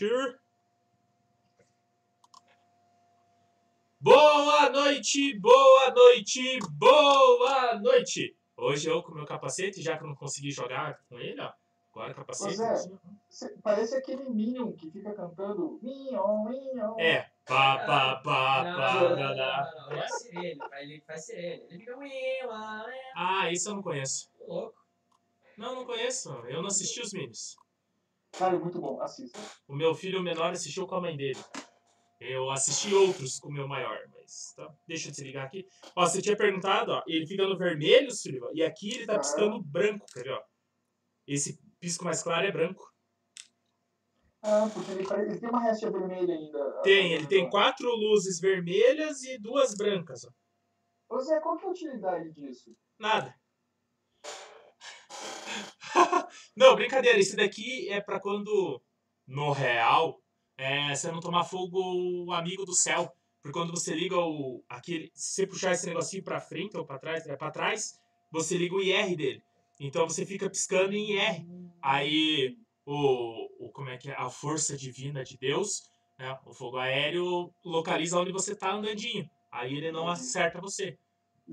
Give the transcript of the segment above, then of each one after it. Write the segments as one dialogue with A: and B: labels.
A: noite. Boa noite, boa noite, boa noite. Hoje eu com meu capacete, já que eu não consegui jogar com ele, ó. Agora capacete.
B: Zé, cê- parece aquele Minion que fica cantando Minion, Minion.
A: É. Pá, pá, pá,
C: Não,
A: pá,
C: não, não,
A: lá, lá.
C: não, não, não. É a sirene. Ele faz sirene. Ele fica.
A: Ah, isso eu não conheço.
C: Louco.
A: Não, não conheço. Eu não assisti os Minions.
B: Cara, é muito bom, assista.
A: O meu filho menor assistiu com a mãe dele. Eu assisti outros com o meu maior, mas tá. Deixa eu desligar aqui. Ó, você tinha perguntado, ó, ele fica no vermelho, Silva, e aqui ele tá piscando branco, quer ver, ó? Esse pisco mais claro é branco.
B: Ah, porque ele, ele tem uma restinha vermelha ainda.
A: Tem, ele tem quatro luzes vermelhas e duas brancas, ó.
B: Ô Zé, qual que é a utilidade disso?
A: Nada. Não, brincadeira. Esse daqui é pra quando, no real, é, você não tomar fogo o amigo do céu. Porque quando você liga o. Aquele, se você puxar esse negocinho pra frente ou pra trás, é pra trás, você liga o IR dele. Então você fica piscando em IR. Aí o, o como é que é? A força divina de Deus, né? O fogo aéreo localiza onde você tá andandinho. Aí ele não acerta você.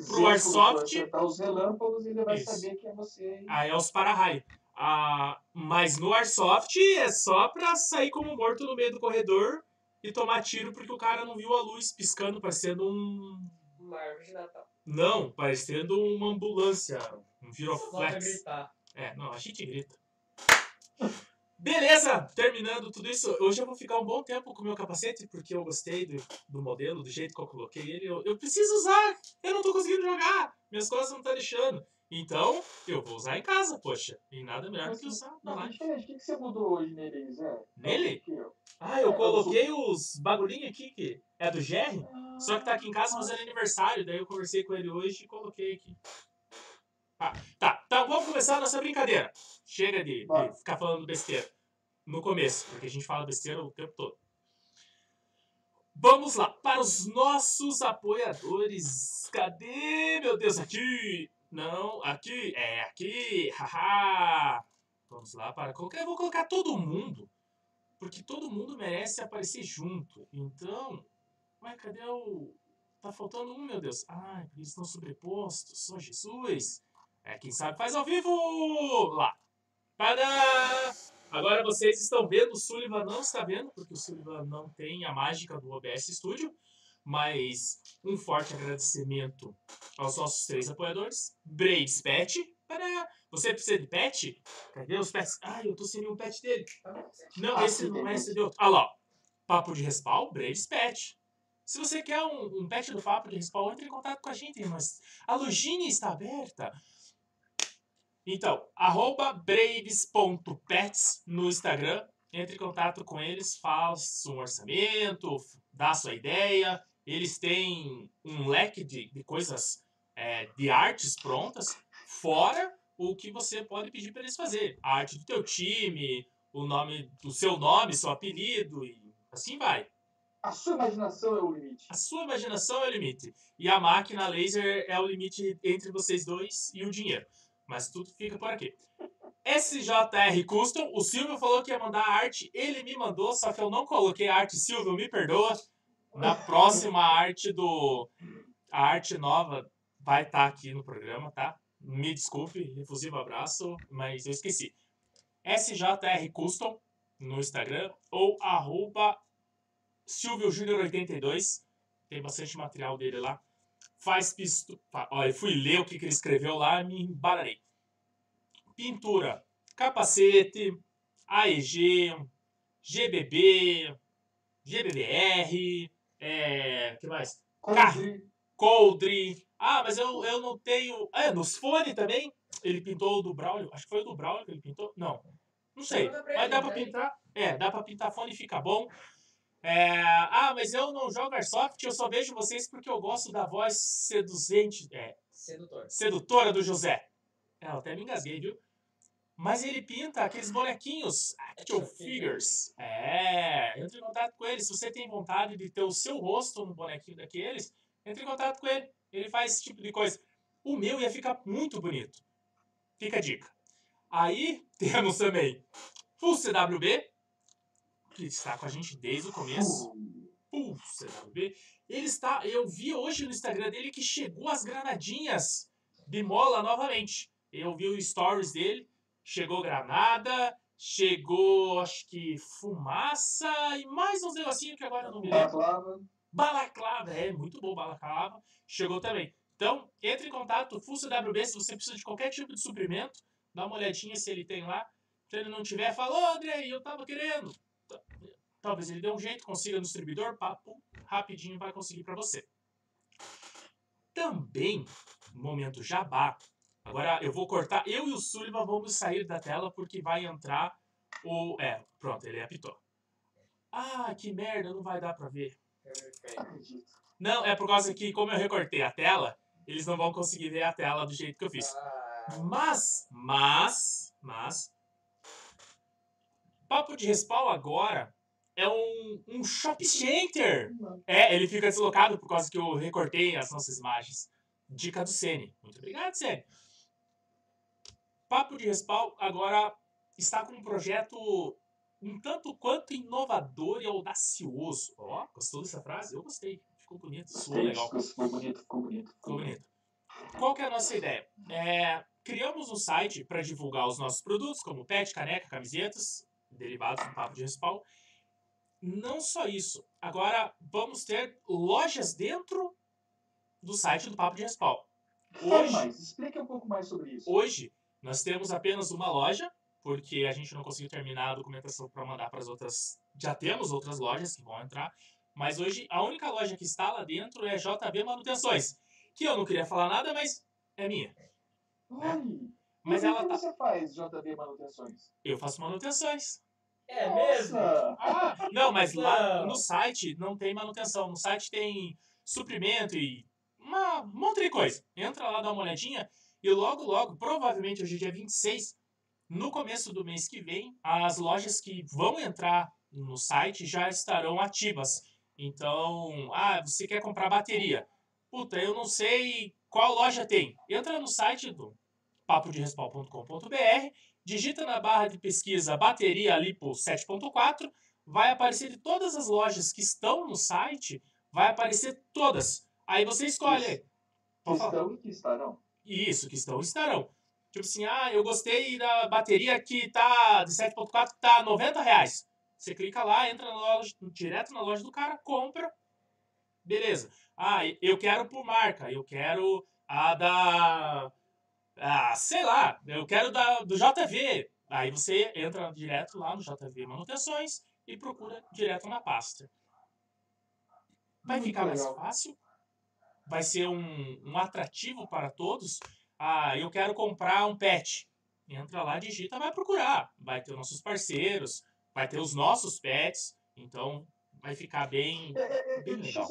A: Pro Airsoft-
B: quando você acertar os relâmpagos, ele vai
A: Isso.
B: saber que é você.
A: Aí é os para-raio. Ah, mas no Airsoft é só pra sair como morto no meio do corredor e tomar tiro porque o cara não viu a luz piscando, parecendo um.
C: Uma árvore de Natal.
A: Não, parecendo uma ambulância. Um viroflex. É, não, a gente grita. Beleza, terminando tudo isso. Hoje eu vou ficar um bom tempo com o meu capacete, porque eu gostei do, do modelo, do jeito que eu coloquei ele. Eu, eu preciso usar, eu não tô conseguindo jogar. Minhas costas não estão deixando. Então, eu vou usar em casa, poxa. E nada melhor do que usar na
B: Não,
A: live.
B: O que, que você mudou hoje nele, Zé?
A: Nele? Ah, eu coloquei os bagulhinhos aqui que é do Jerry, só que tá aqui em casa fazendo aniversário. Daí eu conversei com ele hoje e coloquei aqui. Ah, tá, então vamos começar a nossa brincadeira. Chega de, de ficar falando besteira no começo, porque a gente fala besteira o tempo todo. Vamos lá, para os nossos apoiadores. Cadê, meu Deus? Aqui! Não, aqui, é aqui, haha! Vamos lá, para colocar. Eu vou colocar todo mundo, porque todo mundo merece aparecer junto. Então, ué, cadê o. Tá faltando um, meu Deus. Ai, porque eles estão sobrepostos. Só Jesus. É, quem sabe faz ao vivo! Lá. Tadá! Agora vocês estão vendo, o Sullivan não está vendo, porque o Sullivan não tem a mágica do OBS Studio. Mas um forte agradecimento aos nossos três apoiadores. Braids Pet. Tadá! Você precisa de pet? Cadê os pets? Ai, eu tô sem nenhum pet dele. Não, esse não é, esse de outro. Ah lá. Papo de Respawn, Braids Pet. Se você quer um, um pet do Papo de Respawn, entre em contato com a gente, mas a lojinha está aberta. Então, arroba braves.pets no Instagram. Entre em contato com eles, faça um orçamento, dá sua ideia. Eles têm um leque de, de coisas, é, de artes prontas, fora o que você pode pedir para eles fazer. A arte do teu time, o nome do seu nome, seu apelido e assim vai.
B: A sua imaginação é o limite.
A: A sua imaginação é o limite. E a máquina laser é o limite entre vocês dois e o dinheiro. Mas tudo fica por aqui. SJR Custom, o Silvio falou que ia mandar a arte, ele me mandou, só que eu não coloquei a arte, Silvio, me perdoa. Na próxima arte do. A arte nova vai estar aqui no programa, tá? Me desculpe, efusivo abraço, mas eu esqueci. SJR Custom no Instagram ou arroba Silvio Júnior 82. Tem bastante material dele lá. Faz pisto. fa- Olha, fui ler o que, que ele escreveu lá e me embaralhei. Pintura, capacete, AEG, GBB, GBBR, é, que mais?
B: Coldre,
A: Coldre. Ah, mas eu, eu não tenho. É, nos fones também. Ele pintou o do Braulio. Acho que foi o do Braulio que ele pintou. Não. Não sei.
C: Pra
A: Mas dá pra
C: né?
A: pintar. É, dá pra pintar fone e fica bom. É, ah, mas eu não jogo Airsoft, eu só vejo vocês porque eu gosto da voz seduzente, é,
C: Sedutor.
A: sedutora do José. É, eu até me engasguei, viu? Mas ele pinta aqueles bonequinhos, action figures. É, entre em contato com ele. Se você tem vontade de ter o seu rosto no bonequinho daqueles, entre em contato com ele. Ele faz esse tipo de coisa. O meu ia ficar muito bonito. Fica a dica. Aí temos também Full CWB, que está com a gente desde o começo, Pulse CWB, ele está, eu vi hoje no Instagram dele que chegou as granadinhas de mola novamente. Eu vi o stories dele, chegou granada, chegou acho que fumaça e mais uns negocinhos que agora eu não me lembro.
B: Balaclava.
A: Balaclava, é muito bom balaclava. Chegou também. Então, entre em contato, Full CWB, se você precisa de qualquer tipo de suprimento, dá uma olhadinha se ele tem lá. Se ele não tiver, fala, ô André, eu tava querendo. Talvez ele dê um jeito, consiga no distribuidor, papo, rapidinho vai conseguir para você. Também, momento jabá. Agora eu vou cortar, eu e o Sullivan vamos sair da tela porque vai entrar o. É, pronto, ele apitou. Ah, que merda, não vai dar pra ver. Não, é por causa que, como eu recortei a tela, eles não vão conseguir ver a tela do jeito que eu fiz. Mas, mas, mas. Papo de respawn agora é um, um shop center. É, ele fica deslocado por causa que eu recortei as nossas imagens. Dica do Sene. Muito obrigado, Sene. Papo de respawn agora está com um projeto um tanto quanto inovador e audacioso. Ó, gostou dessa frase? Eu gostei. Ficou bonito, soou legal.
B: Ficou bonito, ficou bonito.
A: Ficou bonito. Qual que é a nossa ideia? É, criamos um site para divulgar os nossos produtos, como pet, caneca, camisetas, derivados do papo de respawn. Não só isso. Agora vamos ter lojas dentro do site do papo de respawn.
B: Fale
A: Hoje,
B: mais, explique um pouco mais sobre isso.
A: hoje nós temos apenas uma loja, porque a gente não conseguiu terminar a documentação para mandar para as outras. Já temos outras lojas que vão entrar, mas hoje a única loja que está lá dentro é JB Manutenções, que eu não queria falar nada, mas é minha.
B: Olhe,
A: Mas
B: e o
A: ela
B: que
A: tá.
B: você faz, JB Manutenções?
A: Eu faço manutenções.
C: é mesmo?
A: Ah, não, mas lá no site não tem manutenção. No site tem suprimento e uma, um monte de coisa. Entra lá, dá uma olhadinha e logo, logo, provavelmente hoje é dia 26, no começo do mês que vem, as lojas que vão entrar no site já estarão ativas. Então, ah, você quer comprar bateria. Puta, eu não sei qual loja tem. Entra no site do papoderespal.com.br, digita na barra de pesquisa bateria Lipo 7.4, vai aparecer de todas as lojas que estão no site, vai aparecer todas. Aí você escolhe.
B: Que estão e que estarão.
A: Isso, que estão estarão. Tipo assim, ah, eu gostei da bateria que tá de 7.4 que tá 90 reais. Você clica lá, entra na loja, direto na loja do cara, compra. Beleza. Ah, eu quero por marca, eu quero a da. Ah, sei lá, eu quero da, do JV. Aí você entra direto lá no JV Manutenções e procura direto na pasta. Vai
B: Muito
A: ficar mais
B: legal.
A: fácil, vai ser um, um atrativo para todos. Ah, eu quero comprar um pet. Entra lá, digita, vai procurar. Vai ter os nossos parceiros, vai ter os nossos pets. Então vai ficar bem.
B: É, é, é,
A: Bem legal.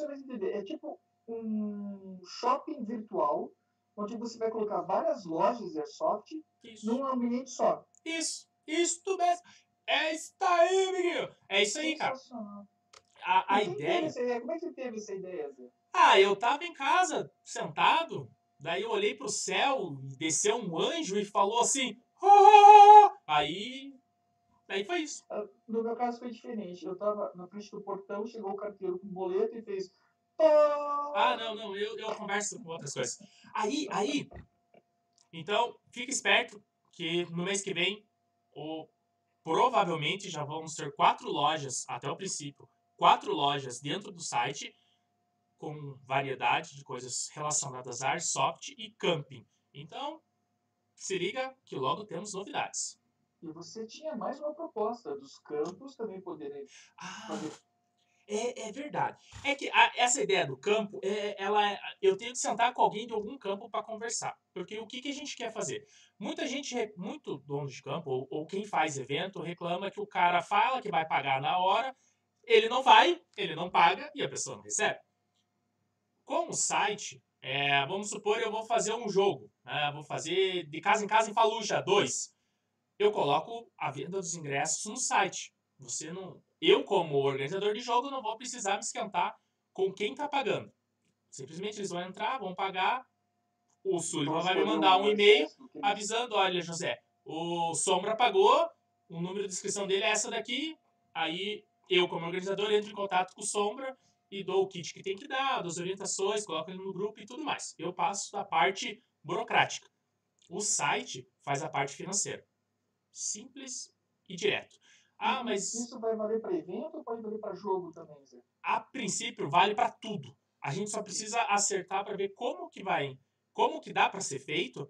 B: É tipo um shopping virtual onde você vai colocar várias lojas de airsoft
A: Isso,
B: num ambiente só.
A: isso, isso mesmo. É isso aí, amiguinho. É isso aí, cara. A, a ideia?
B: Como é que você teve essa ideia, Zé?
A: Ah, eu tava em casa, sentado, daí eu olhei pro céu desceu um anjo e falou assim. "Ah!" Aí. Daí foi isso.
B: Ah, No meu caso foi diferente. Eu tava na frente do portão, chegou o carteiro com boleto e fez.
A: Ah, não, não, eu, eu converso com outras coisas. Aí, aí. Então, fica esperto que no mês que vem, ou provavelmente já vamos ter quatro lojas, até o princípio, quatro lojas dentro do site, com variedade de coisas relacionadas a airsoft e camping. Então, se liga que logo temos novidades.
B: E você tinha mais uma proposta dos campos também poderem
A: Ah,
B: fazer.
A: É, é verdade. É que a- essa ideia do campo, é, ela, é- eu tenho que sentar com alguém de algum campo para conversar. Porque o que, que a gente quer fazer? Muita gente, muito dono de campo, ou, ou quem faz evento, reclama que o cara fala que vai pagar na hora, ele não vai, ele não paga e a pessoa não recebe. Com o site, é, vamos supor, eu vou fazer um jogo, né, vou fazer de casa em casa em Faluja 2. Eu coloco a venda dos ingressos no site. Você não, eu, como organizador de jogo, não vou precisar me esquentar com quem está pagando. Simplesmente eles vão entrar, vão pagar. O Sullivan vai me mandar um e-mail avisando: olha, José, o Sombra pagou, o número de inscrição dele é essa daqui. Aí eu, como organizador, entro em contato com o Sombra e dou o kit que tem que dar, dou as orientações, coloco ele no grupo e tudo mais. Eu passo da parte burocrática. O site faz a parte financeira. Simples e direto. Ah, mas
B: Isso vai valer para evento ou pode valer para jogo também, Zé?
A: a princípio vale para tudo. A gente só precisa acertar para ver como que vai, como que dá para ser feito.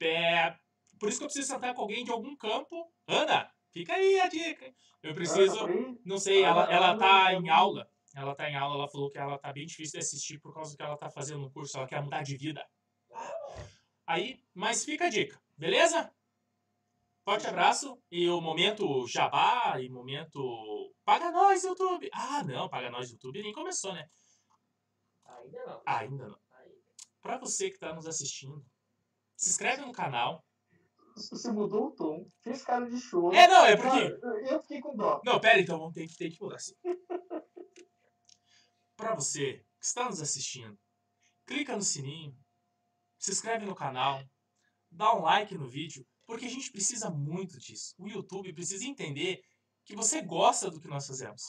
A: É, por isso que eu preciso sentar com alguém de algum campo. Ana, fica aí a dica. Eu preciso, não sei, ela,
B: ela
A: tá em aula. Ela tá em aula, ela falou que ela tá bem difícil de assistir por causa do que ela tá fazendo no curso, ela quer mudar de vida. Aí, mas fica a dica, beleza? Forte abraço e o momento jabá e momento paga nós YouTube. Ah, não, paga nós YouTube nem começou, né?
C: Ainda não.
A: Ainda não. Pra você que tá nos assistindo, se inscreve no canal.
B: Você mudou o tom, fez cara de show.
A: É, não, é porque
B: eu fiquei com dó.
A: Não, pera, então vamos ter que, ter que mudar sim. Pra você que está nos assistindo, clica no sininho, se inscreve no canal, dá um like no vídeo, porque a gente precisa muito disso. O YouTube precisa entender que você gosta do que nós fazemos.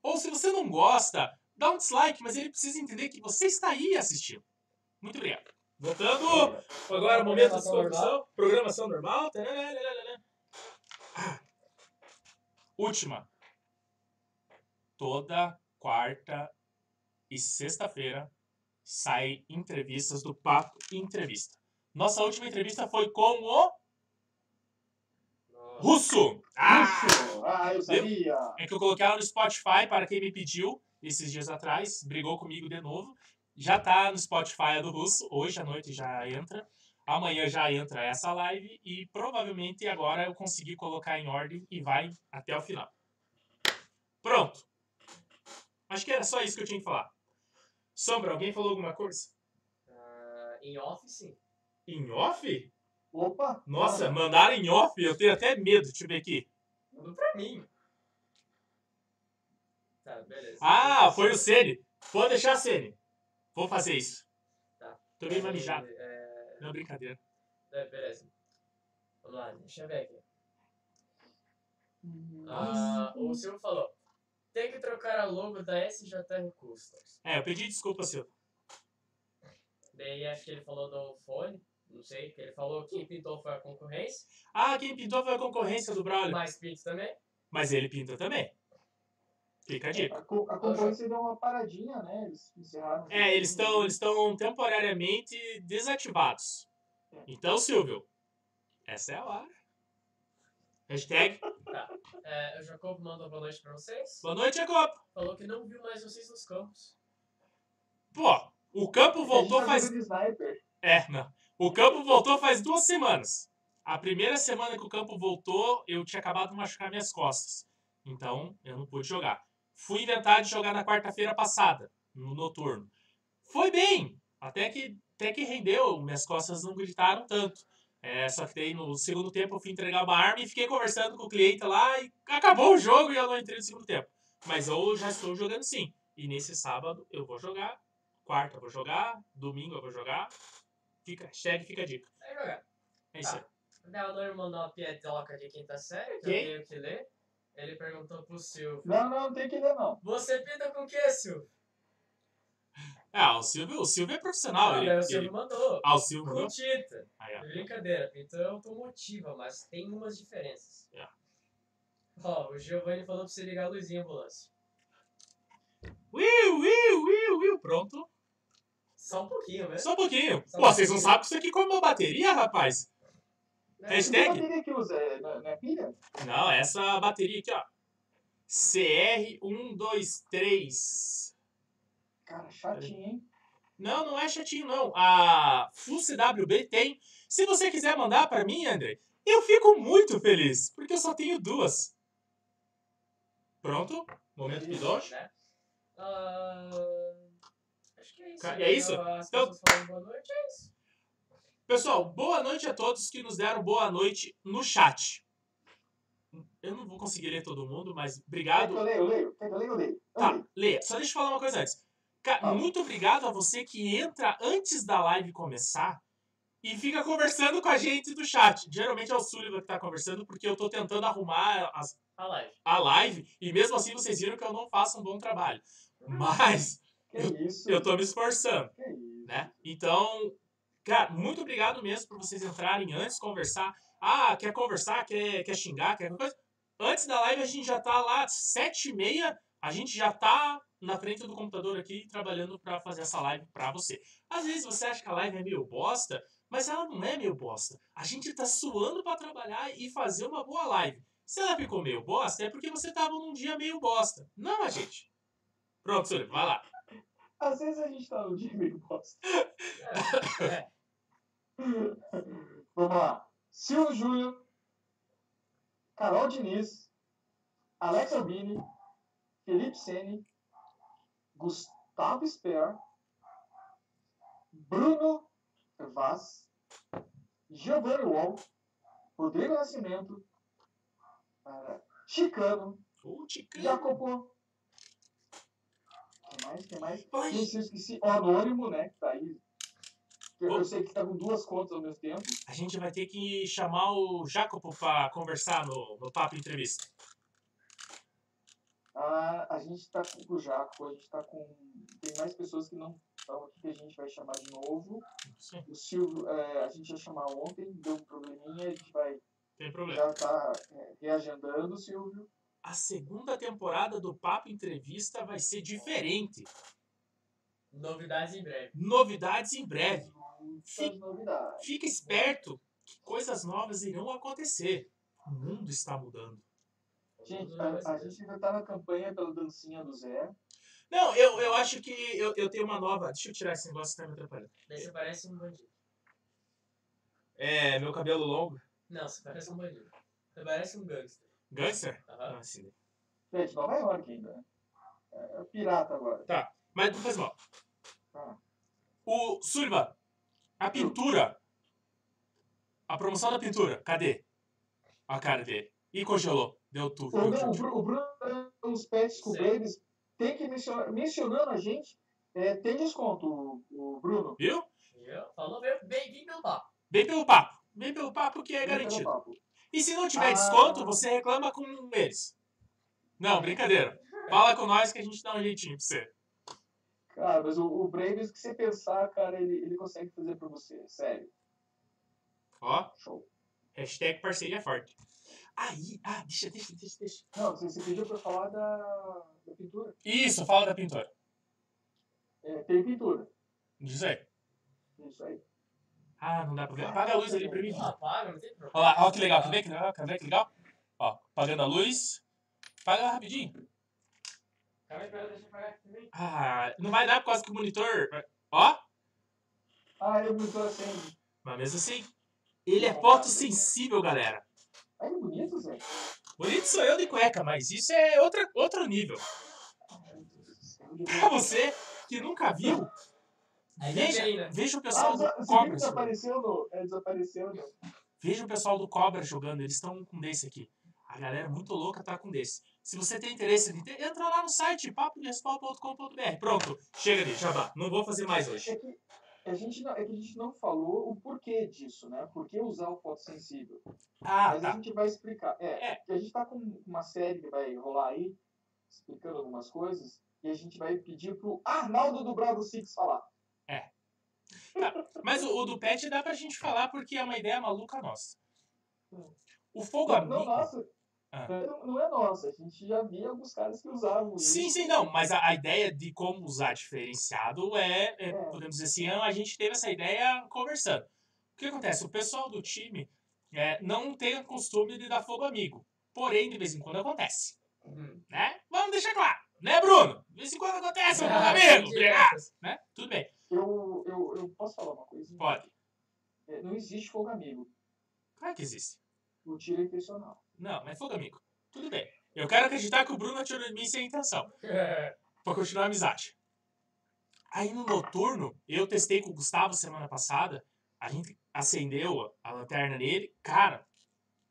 A: Ou se você não gosta, dá um dislike, mas ele precisa entender que você está aí assistindo. Muito obrigado. Voltando agora, momento de
C: Programação
A: descontração. Programação normal. Última. Toda quarta e sexta-feira sai entrevistas do Papo Entrevista. Nossa última entrevista foi com o. Russo. Ah!
B: Isso! Ah, eu sabia!
A: É que eu coloquei ela no Spotify para quem me pediu esses dias atrás, brigou comigo de novo. Já tá no Spotify do Russo, hoje à noite já entra. Amanhã já entra essa live e provavelmente agora eu consegui colocar em ordem e vai até o final. Pronto. Acho que era só isso que eu tinha que falar. Sombra, alguém falou alguma coisa?
C: Ah, em off, sim.
A: Em off?
B: Opa!
A: Nossa, mandaram em off? Eu tenho até medo. Deixa eu ver aqui.
C: Mandou pra mim. Tá, beleza.
A: Ah, foi o Sene. Pode deixar, Sene. Vou fazer isso.
C: Tá.
A: Tô bem manijado.
C: É,
A: Não, brincadeira.
C: é, beleza. Vamos lá, deixa eu ver aqui.
B: Hum,
C: Ah, o Silvio falou. Tem que trocar a logo da SJR Customs.
A: É, eu pedi desculpa, Silvio.
C: Daí acho que ele falou do fone. Não sei, que ele falou que quem pintou foi a concorrência.
A: Ah, quem pintou foi a concorrência do Braulio.
C: Mais pinto também.
A: Mas ele pinta também. Fica a dica.
B: A, co- a concorrência deu uma paradinha, né? Eles encerraram.
A: É, eles estão eles estão temporariamente desativados. Então, Silvio, essa é a hora. Hashtag
C: É, o Jacob mandou boa noite pra vocês.
A: Boa noite, Jacob.
C: Falou que não viu mais vocês nos campos.
A: Pô, o campo voltou
B: tá
A: faz. É, não. O campo voltou faz duas semanas. A primeira semana que o campo voltou, eu tinha acabado de machucar minhas costas. Então, eu não pude jogar. Fui inventar de jogar na quarta-feira passada, no noturno. Foi bem, até que, até que rendeu, minhas costas não gritaram tanto. É, só que daí no segundo tempo eu fui entregar uma arma e fiquei conversando com o cliente lá e acabou o jogo e eu não entrei no segundo tempo. Mas eu já estou jogando sim. E nesse sábado eu vou jogar, quarta eu vou jogar, domingo eu vou jogar. Fica, hashtag fica a dica.
C: Vai jogar.
A: É isso aí.
C: O Deodoro mandou uma piadoca de quinta série, que
A: Quem?
C: eu tenho que ler. Ele perguntou pro Silvio.
B: Não, não, não tem que ler, não.
C: Você pinta com o que, Silvio?
A: Ah, o Silvio, o Silvio é profissional.
C: Ah,
A: ele,
C: o
A: ele-
C: Silvio mandou.
A: Ah, o Silvio.
C: Com
A: não?
C: tinta.
A: Aí, ó.
C: Brincadeira, pintura é automotiva, mas tem umas diferenças.
A: É.
C: Ó, o Giovanni falou pra você ligar a luzinha ambulância.
A: Will, Will, Will, Will. Pronto.
C: Só um pouquinho, né?
A: Só um pouquinho.
C: Só
A: Pô,
C: um
A: vocês não
C: pouquinho.
A: sabem que isso aqui come uma bateria, rapaz?
C: É,
A: Hashtag-
B: Que bateria que usa? É, não, não é pilha?
A: Não, essa bateria aqui, ó. CR123.
B: Cara, chatinho, hein?
A: Não, não é chatinho, não. A Full CWB tem. Se você quiser mandar pra mim, André, eu fico muito feliz, porque eu só tenho duas. Pronto? Momento pidoche.
C: né? Ah, acho que é isso.
A: É isso?
C: As
A: Então-
C: boa noite, é isso.
A: Pessoal, boa noite a todos que nos deram boa noite no chat. Eu não vou conseguir ler todo mundo, mas obrigado.
B: que eu leio? Eu leio. Quer que eu leio? Eu leio.
A: Tá,
B: leio.
A: Lê, só deixa eu falar uma coisa antes.
B: Ah.
A: Muito obrigado a você que entra antes da live começar e fica conversando com a gente do chat. Geralmente é o Sullivan que tá conversando, porque eu tô tentando arrumar as-
C: A live.
A: a live, e mesmo assim vocês viram que eu não faço um bom trabalho. Mas
B: Que isso?
A: eu tô me esforçando, né? Então, cara, muito obrigado mesmo por vocês entrarem antes, conversar. Ah, quer conversar, quer, quer xingar, quer coisa? Antes da live a gente já tá lá, sete e meia, a gente já tá na frente do computador aqui trabalhando pra fazer essa live pra você. Às vezes você acha que a live é meio bosta, mas ela não é meio bosta. A gente tá suando pra trabalhar e fazer uma boa live. Se ela ficou meio bosta, é porque você tava num dia meio bosta. Não a gente. Pronto, Sullivan, vai lá.
B: Às vezes a gente tá no dia meio bosta.
C: É.
B: Vamos lá. Silvio Júnior, Carol Diniz, Alex Albini, Felipe Sene, Gustavo Sper, Bruno Vaz, Giovanni Wall, Rodrigo Nascimento, ah, Chicano,
A: Ô, Ticano.
B: Jacopo. Quem mais? Quem mais?
A: Ai,
B: Gente, eu esqueci o Anônimo, né? Que tá aí. Eu sei que tá com duas contas ao mesmo tempo.
A: A gente vai ter que chamar o Jacopo pra conversar no, no Papo Entrevista.
B: Ah, a gente tá com o Jaco, a gente tá com. Tem mais pessoas que não estão aqui que a gente vai chamar de novo.
A: Sim,
B: O Silvio, é, a gente ia chamar ontem, deu um probleminha, a gente vai
A: tem problema.
B: já tá é, reagendando, Silvio.
A: A segunda temporada do Papo Entrevista vai ser diferente.
C: Novidades em breve.
A: Novidades em breve. Fique-
B: novidades.
A: Fica esperto que coisas novas irão acontecer. O mundo está mudando.
B: Gente, a, a gente ainda tá na campanha pela dancinha do Zé.
A: Não, eu, eu acho que eu, eu tenho uma nova. Deixa eu tirar esse negócio que tá me atrapalhando.
C: Daí você parece um bandido.
A: É, meu cabelo longo.
C: Não, você parece um bandido. Você parece um gangster.
A: Gangster?
C: Aham.
A: Ah, sim.
B: Gente, Nova York ainda, né? É, é pirata agora.
A: Mas não faz mal.
B: Ah.
A: O Sullivan, a pintura. A promoção da pintura, cadê? A cara dele. E congelou. Deu tudo.
B: O, o, o Bruno tem uns pets com babies. Tem que mencionar. Mencionando a gente, é, tem desconto, o, o Bruno.
A: Viu?
C: Viu? Falou bem, bem, bem pelo papo.
A: Vem pelo papo. Vem pelo papo que é
B: Vem pelo
A: garantido.
B: papo.
A: E se não tiver
B: Ah.
A: desconto, você reclama com eles. Não, brincadeira. Fala com nós que a gente dá um jeitinho pra você.
B: Cara, mas o, o Braves, que você pensar, cara, ele, ele consegue fazer pra você. Sério.
A: Ó,
B: Show.
A: hashtag parceria forte. Aí, ah, deixa, deixa, deixa, deixa.
B: Não, você, você pediu pra falar da, da pintura.
A: Isso, fala da pintura.
B: É, tem pintura.
A: Diz aí.
B: Isso aí.
A: Ah, não dá pra ver. Apaga a luz ali pra mim.
C: Ah, paga, não tem problema.
A: Olha lá, ó que legal, quer ver que legal? Quer ver que legal? Ó, apagando a luz. Apaga rapidinho. Ah, não vai dar por causa que o monitor. Ó,
B: Ah, ele pintou assim.
A: mas mesmo assim, ele é fotossensível, galera.
B: Aí, bonito, Zé.
A: Bonito sou eu de cueca, mas isso é outra, outro nível. Pra você que nunca viu, veja,
C: bem, né?
A: veja o
B: Ah,
A: pessoal do Cobra
B: desapareceu no... É, desapareceu no...
A: Veja o pessoal do Cobra jogando, eles estão com desse aqui. A galera muito louca tá com desse. Se você tem interesse em ter, entra lá no site papodespal.com.br. Pronto, chega de jabá. Não vou fazer mais hoje.
B: É que, a gente não, é que a gente não falou o porquê disso, né? Por que usar o fotossensível?
A: Ah,
B: Mas a
A: tá.
B: gente vai explicar. É,
A: É.
B: que a gente tá com uma série que vai rolar aí, explicando algumas coisas, e a gente vai pedir pro Arnaldo do Bravo Six falar.
A: Mas o, o do pet dá pra gente falar porque é uma ideia maluca nossa. O fogo
B: Não, não
A: amigo.
B: nossa.
A: Ah.
B: Não, não é nossa. A gente já via alguns caras que usavam isso.
A: Sim, sim, não. Mas a, a ideia de como usar diferenciado é, é,
B: É.
A: podemos dizer assim, a gente teve essa ideia conversando. O que acontece? O pessoal do time é, não tem o costume de dar fogo amigo. Porém, de vez em quando acontece.
C: Uhum.
A: Né? Vamos deixar claro. Né, Bruno? De vez em quando acontece, um fogo
C: Ah,
A: amigo. Obrigado. Né? Tudo bem.
B: Eu, eu, eu posso falar uma coisa?
A: Pode.
B: É, não existe fogo amigo.
A: Claro que existe.
B: O tiro é intencional.
A: Não, mas fogo amigo. Tudo bem. Eu quero acreditar que o Bruno atirou em mim sem intenção. Pra continuar a amizade. Aí no noturno, eu testei com o Gustavo semana passada. A gente acendeu a lanterna nele. Cara,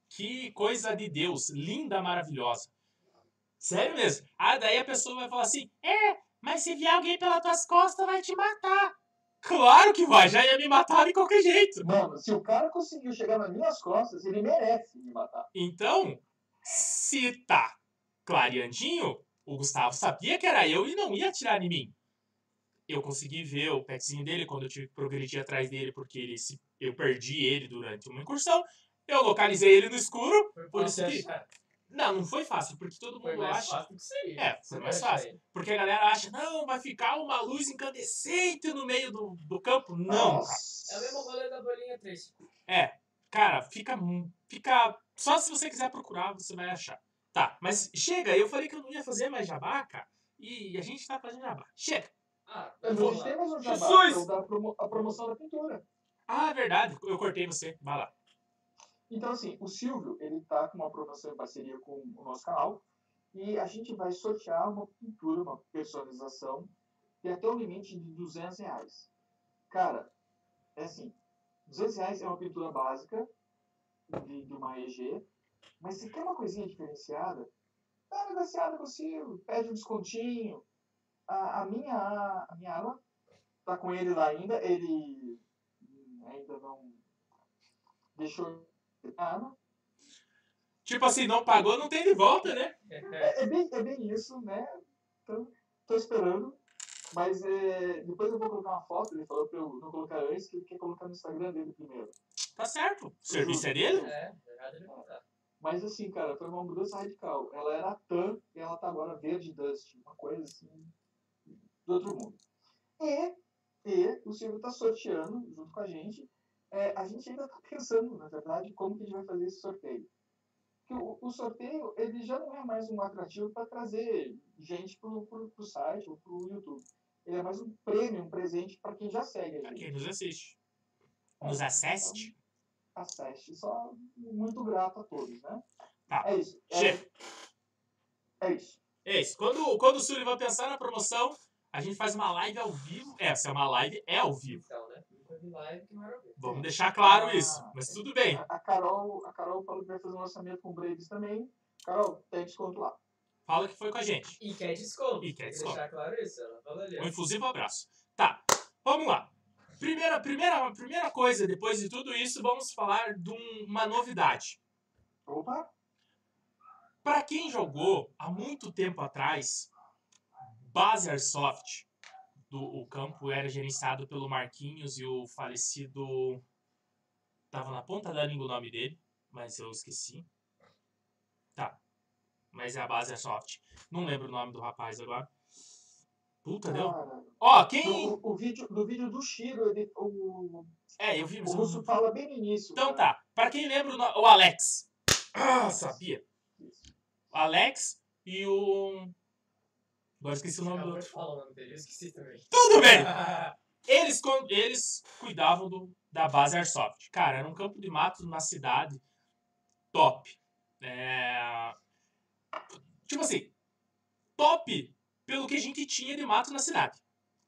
A: que coisa de Deus. Linda, maravilhosa. Sério mesmo. Ah, daí a pessoa vai falar assim: É, mas se vier alguém pelas tuas costas, vai te matar. Claro que vai, já ia me matar de qualquer jeito.
B: Mano, se o cara conseguiu chegar nas minhas costas, ele merece me matar.
A: Então, se tá clareandinho, o Gustavo sabia que era eu e não ia atirar em mim. Eu consegui ver o petzinho dele quando eu tive que progredir atrás dele, porque ele se, eu perdi ele durante uma incursão. Eu localizei ele no escuro.
C: Foi
A: Por isso que-. Não, não foi fácil, porque todo
C: Foi
A: mundo
C: mais
A: acha.
C: fácil do que seria.
A: É, foi
C: Você
A: mais fácil. Porque a galera acha, não, vai ficar uma luz incandescente no meio do, do campo. Não.
B: Nossa.
C: É o mesmo rolê da bolinha 3.
A: É, cara, fica, fica. Só se você quiser procurar, você vai achar. Tá, mas chega, eu falei que eu não ia fazer mais jabá, cara. E a gente tá fazendo jabá. Chega!
C: Ah,
B: gente
C: lá.
B: tem mais um jabá,
A: Jesus!
B: é o da promo- a promoção da pintura.
A: Ah, é verdade, eu cortei você. Vai lá.
B: Então, assim, o Silvio, ele tá com uma promoção em parceria com o nosso canal. E a gente vai sortear uma pintura, uma personalização, que até o limite de 200 reais. Cara, é assim, 200 reais é uma pintura básica de, de uma EG, mas se quer uma coisinha diferenciada, dá uma negociada com o Silvio, pede um descontinho. A, a minha, a minha arma tá com ele lá ainda, ele hum, ainda não deixou a arma.
A: Tipo assim, não pagou, não tem de volta, né?
B: É, é bem, é bem isso, né? Então, tô esperando. Mas é, depois eu vou colocar uma foto, ele falou pra eu não colocar antes, que ele quer colocar no Instagram dele primeiro.
A: Tá certo. O serviço é dele?
C: É, errado ele tá.
B: Mas assim, cara, foi uma mudança radical. Ela era tan e ela tá agora verde dust. Uma coisa assim, do outro mundo. E, e o Silvio tá sorteando junto com a gente. É, a gente ainda tá pensando, na verdade, como que a gente vai fazer esse sorteio. Porque o, o sorteio, ele já não é mais um atrativo para trazer gente pro, pro, pro site ou pro YouTube. Ele é mais um prêmio, um presente para quem já segue a gente.
A: quem nos assiste. Nos assiste.
B: Acesse. Só muito grato a todos, né?
A: Tá.
B: É isso. É,
A: Chega.
B: é isso.
A: É isso. Quando, quando o Sullivan pensar na promoção, a gente faz uma live ao vivo. É, se é uma live, é ao vivo.
C: Então,
A: Vamos deixar claro
B: Ah.
A: isso. Mas tudo bem.
B: A, a Carol, a Carol falou que vai fazer um lançamento com o Braves também. Carol, tem desconto lá.
A: Fala que foi com a gente.
C: E quer desconto.
A: E quer desconto.
C: deixar claro isso. Ela falou ali.
A: Um infusivo abraço. Tá, vamos lá. Primeira, primeira, primeira coisa, depois de tudo isso, vamos falar de um- uma novidade.
B: Opa!
A: Para quem jogou há muito tempo atrás, Base Airsoft, do, o campo era gerenciado pelo Marquinhos e o falecido. Tava na ponta da língua o nome dele, mas eu esqueci. Tá. Mas é a Base Airsoft. Não lembro o nome do rapaz agora. Puta, deu. Ó, quem.
B: no, o, vídeo, no vídeo do Shiro, ele, o,
A: É, eu vi.
B: o
A: eu
B: russo
A: não-
B: fala bem no início.
A: Então
B: cara.
A: tá. Pra quem lembra o, o Alex. Ah, sabia.
B: Isso.
A: O Alex e o. Agora esqueci o nome do outro.
C: de falar o nome dele, eu esqueci também.
A: Tudo bem! Eles, eles cuidavam do, da base Airsoft. Cara, era um campo de mato na cidade top. É, Tipo assim, top pelo que a gente tinha de mato na cidade.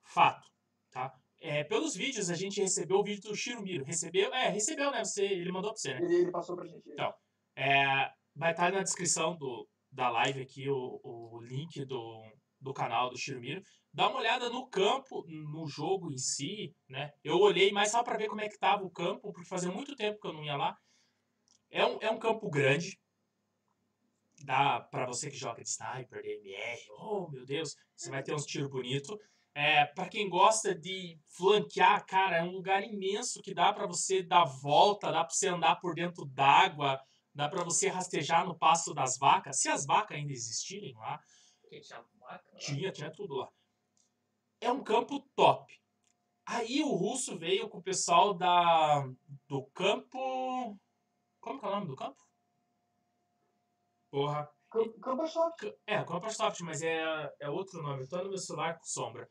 A: Fato. Tá? É, pelos vídeos, a gente recebeu o vídeo do Shirumiro. Recebeu? É, recebeu, né? Você, ele mandou pra você, né?
B: Ele, ele passou pra gente.
A: Então. É, vai estar na descrição do, da live aqui o, o link do, do canal do Shirumiro. Dá uma olhada no campo, no jogo em si, né? Eu olhei mais só para ver como é que tava o campo, porque fazia muito tempo que eu não ia lá. É um, é um campo grande. Dá para você que joga de sniper, de MR, oh meu Deus, você vai ter uns tiros bonitos. É, para quem gosta de flanquear, cara, é um lugar imenso que dá para você dar volta, dá para você andar por dentro d'água, dá para você rastejar no pasto das vacas, se as vacas ainda existirem lá.
C: Quem lá?
A: Tinha, tinha tudo lá. É um campo top. Aí o russo veio com o pessoal da do campo. Como que é o nome do campo? Porra.
B: Cam- Campo Shop.
A: C- É, Campo Soft, mas é, é outro nome. Eu tô no meu celular com sombra.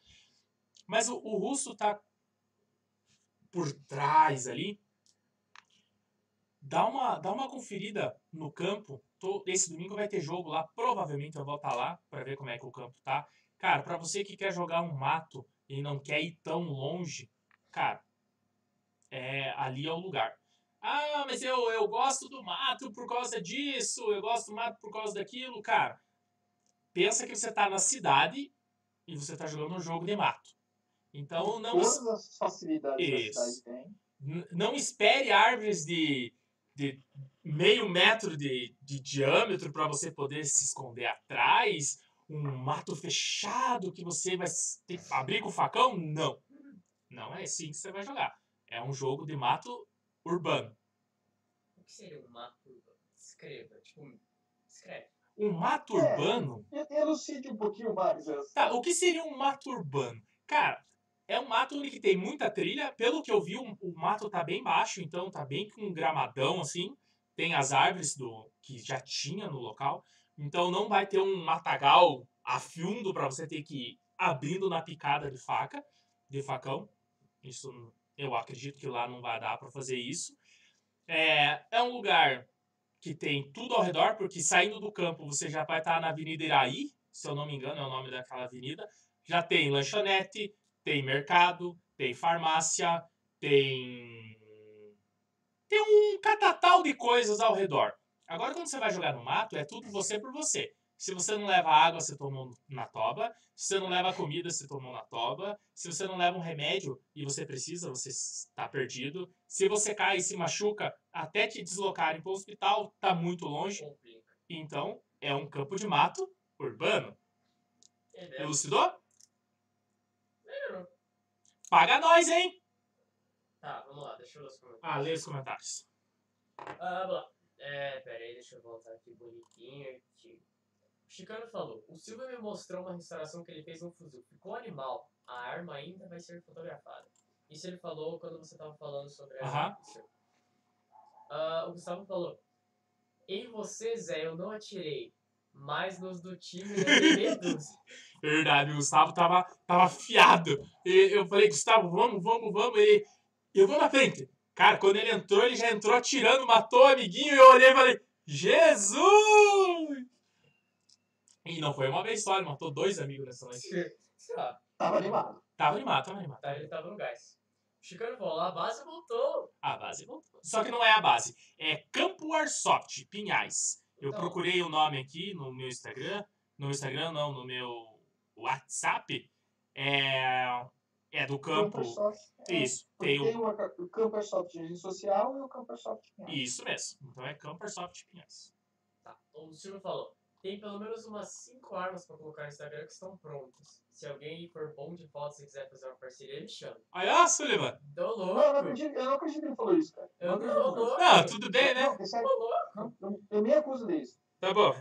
A: Mas o, o russo tá por trás ali. Dá uma, dá uma conferida no campo. Tô- esse domingo vai ter jogo lá. Provavelmente eu vou estar lá para ver como é que o campo tá. Cara, para você que quer jogar um mato e não quer ir tão longe, cara, é, ali é o lugar. Ah, mas eu, eu gosto do mato por causa disso, eu gosto do mato por causa daquilo. Cara, pensa que você tá na cidade e você tá jogando um jogo de mato. Então não,
B: Todas as facilidades que a
A: Isso.
B: cidade tem.
A: não espere árvores de, de meio metro de, de diâmetro para você poder se esconder atrás. Um mato fechado que você vai ter que abrir com o facão? Não. Não é assim que você vai jogar. É um jogo de mato urbano.
C: O que seria um mato urbano? Escreva. Tipo, escreve.
A: Um mato
B: É.
A: urbano
B: Elucide um pouquinho mais essa.
A: Tá, o que seria um mato urbano? Cara, é um mato onde que tem muita trilha. Pelo que eu vi, o, o mato tá bem baixo, então tá bem com um gramadão, assim. Tem as árvores do que já tinha no local. Então não vai ter um matagal a fundo para você ter que ir abrindo na picada de faca, de facão. Isso eu acredito que lá não vai dar para fazer isso. É, é um lugar que tem tudo ao redor, porque saindo do campo você já vai estar na Avenida Iraí, se eu não me engano é o nome daquela avenida. Já tem lanchonete, tem mercado, tem farmácia, tem. Tem um catatal de coisas ao redor. Agora, quando você vai jogar no mato, é tudo você por você. Se você não leva água, você tomou na toba. Se você não leva comida, você tomou na toba. Se você não leva um remédio e você precisa, você está perdido. Se você cai e se machuca, até te deslocarem para o hospital, tá muito longe. Então, é um campo de mato urbano.
C: Entendeu?
A: Elucidou? Paga nós, hein?
C: Tá, vamos lá, deixa eu ler os comentários.
A: Ah, lê os comentários.
C: Ah, vamos lá. É, pera aí, deixa eu voltar aqui bonitinho. Aqui. O Chicano falou: O Silvio me mostrou uma restauração que ele fez no fuzil. Ficou animal. A arma ainda vai ser fotografada. Isso ele falou quando você tava falando sobre a.
A: Aham.
C: Ah, o Gustavo falou: Em você, Zé, eu não atirei. Mas nos do time.
A: Verdade, o Gustavo tava, tava afiado. E eu falei, Gustavo, vamos, vamos, vamos. Ele, eu vou na frente. Cara, quando ele entrou, ele já entrou atirando, matou o amiguinho. E eu olhei e falei, Jesus! E não foi uma vez só, ele matou dois amigos nessa noite.
C: Sei lá,
B: Tava animado.
A: Tava animado, tava animado.
C: tá, ele tava no gás. O Chicano falou: A base voltou.
A: A base voltou. Só que não é a base. É Campo Airsoft, Pinhais. Eu
C: Então.
A: procurei o nome aqui no meu Instagram. No Instagram, não, no meu WhatsApp. É, é do campo.
B: Campersoft. é,
A: Isso,
B: porque
A: tem o.
B: Tem o, o Campersoft de rede social e o Campersoft Pinhais.
A: Isso mesmo. Então é Campo Airsoft Pinhais.
C: Tá, o Silvio falou. Tem pelo menos umas 5 armas pra colocar no Instagram que estão prontas. Se alguém for bom de fotos e quiser fazer uma parceria, me chama.
A: Aí, ó, Sullivan.
C: Tô
B: Não, eu não
C: louco.
B: acredito, eu não acredito que ele falou isso, cara.
C: Eu
B: acredito
C: não,
B: que ele falou
C: louco.
A: Não, tudo bem, né?
B: Não, é sério,
C: Tô louco.
B: não, eu, eu me acuso disso.
A: Tá bom.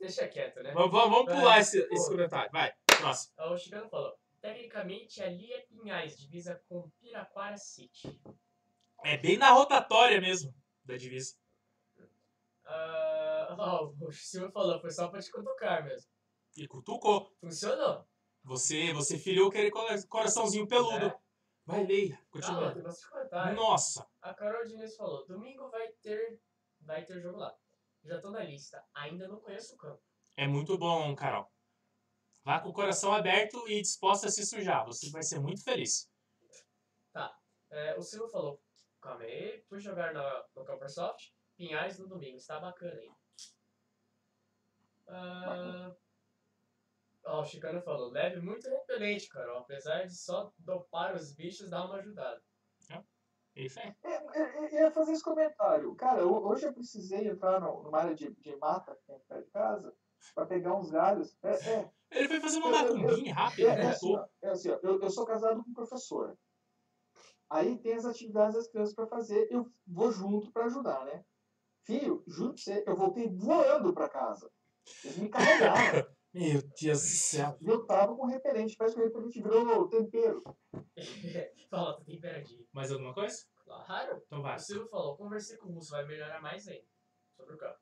C: Deixa quieto, né?
A: Vamos, vamos, vamos pular esse, esse comentário. Vai, próximo.
C: O Chicano falou. Tecnicamente, ali é Pinhais, divisa com Piraquara City.
A: É bem na rotatória mesmo da divisa.
C: Ah, ó, o Silvio falou, foi só pra te cutucar mesmo.
A: E cutucou.
C: Funcionou.
A: Você, você feriu aquele cora- coraçãozinho peludo.
C: É.
A: Vai, leia. Continua.
C: comentário.
A: Nossa.
C: A Carol Diniz falou, domingo vai ter, vai ter jogo lá. Já tô na lista, ainda não conheço o campo.
A: É muito bom, Carol. Vá com o coração aberto e disposta a se sujar. Você vai ser muito feliz.
C: É, o Silvio falou, calma aí, fui jogar na, no Campersoft, Pinhais no domingo, está bacana aí. Ah, ó, o Chicano falou, leve muito repelente, Carol, apesar de só dopar os bichos, dá uma ajudada.
A: É isso aí.
B: Eu, eu- ia fazer esse comentário. Cara, ho- hoje eu precisei entrar no- numa área de, de mata que tem perto de casa pra pegar uns galhos. É, é,
A: Ele foi fazer uma macumbinha
B: é,
A: rápida,
B: é assim,
A: voltou.
B: ó, é assim, ó, eu, eu sou casado com um professor. Aí tem as atividades das crianças pra fazer, eu vou junto pra ajudar, né? Filho, juro pra você, eu voltei voando pra casa. Eles me carregaram.
A: Meu Deus do céu.
B: e eu tava com repelente, parece que o repelente virou tempero.
C: Fala, tá temperadinho.
A: Mais alguma coisa?
C: Claro.
A: Então vai.
C: O Silvio falou, conversei com o Russo, vai melhorar mais ainda. Sobre o campo.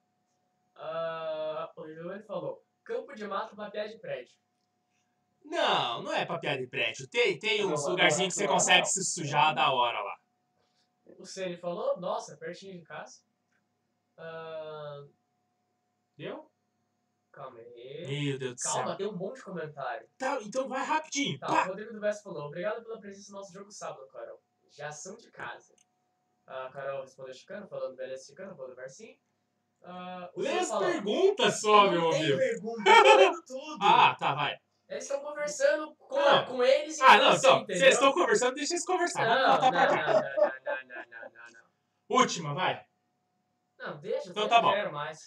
C: Ah, o Giovanni falou, campo de mato pé de prédio.
A: Não, não é pra piada de prédio. Tem, tem
B: Não,
A: uns
B: não,
A: lugarzinhos que você
B: não,
A: consegue se sujar da hora lá.
C: O Ceni falou, nossa, pertinho de casa. Ah,
A: Deu?
C: calma aí.
A: Meu Deus do
C: Calma,
A: céu.
C: tem um monte de comentário.
A: Tá, então vai rapidinho.
C: Tá,
A: Pá.
C: o Rodrigo do Bessa falou, obrigado pela presença no nosso jogo sábado, Carol. Já são de casa. A Carol respondeu chicano, falando beleza chicano, falando Marcinho. Ah, o
A: Lê as perguntas só,
C: não
A: meu
C: tem
A: amigo.
C: pergunta, eu tô lendo tudo.
A: Ah, tá, vai.
C: Eles estão conversando com,
A: Não.
C: com eles e
A: Ah, não,
C: você,
A: então. Eles estão conversando, deixa eles conversar. Vamos
C: Não, não, não, não, não, não, não, não, não.
A: Última, vai.
C: Não, deixa,
A: Então
C: eu
A: tá
C: não
A: bom.
C: quero mais.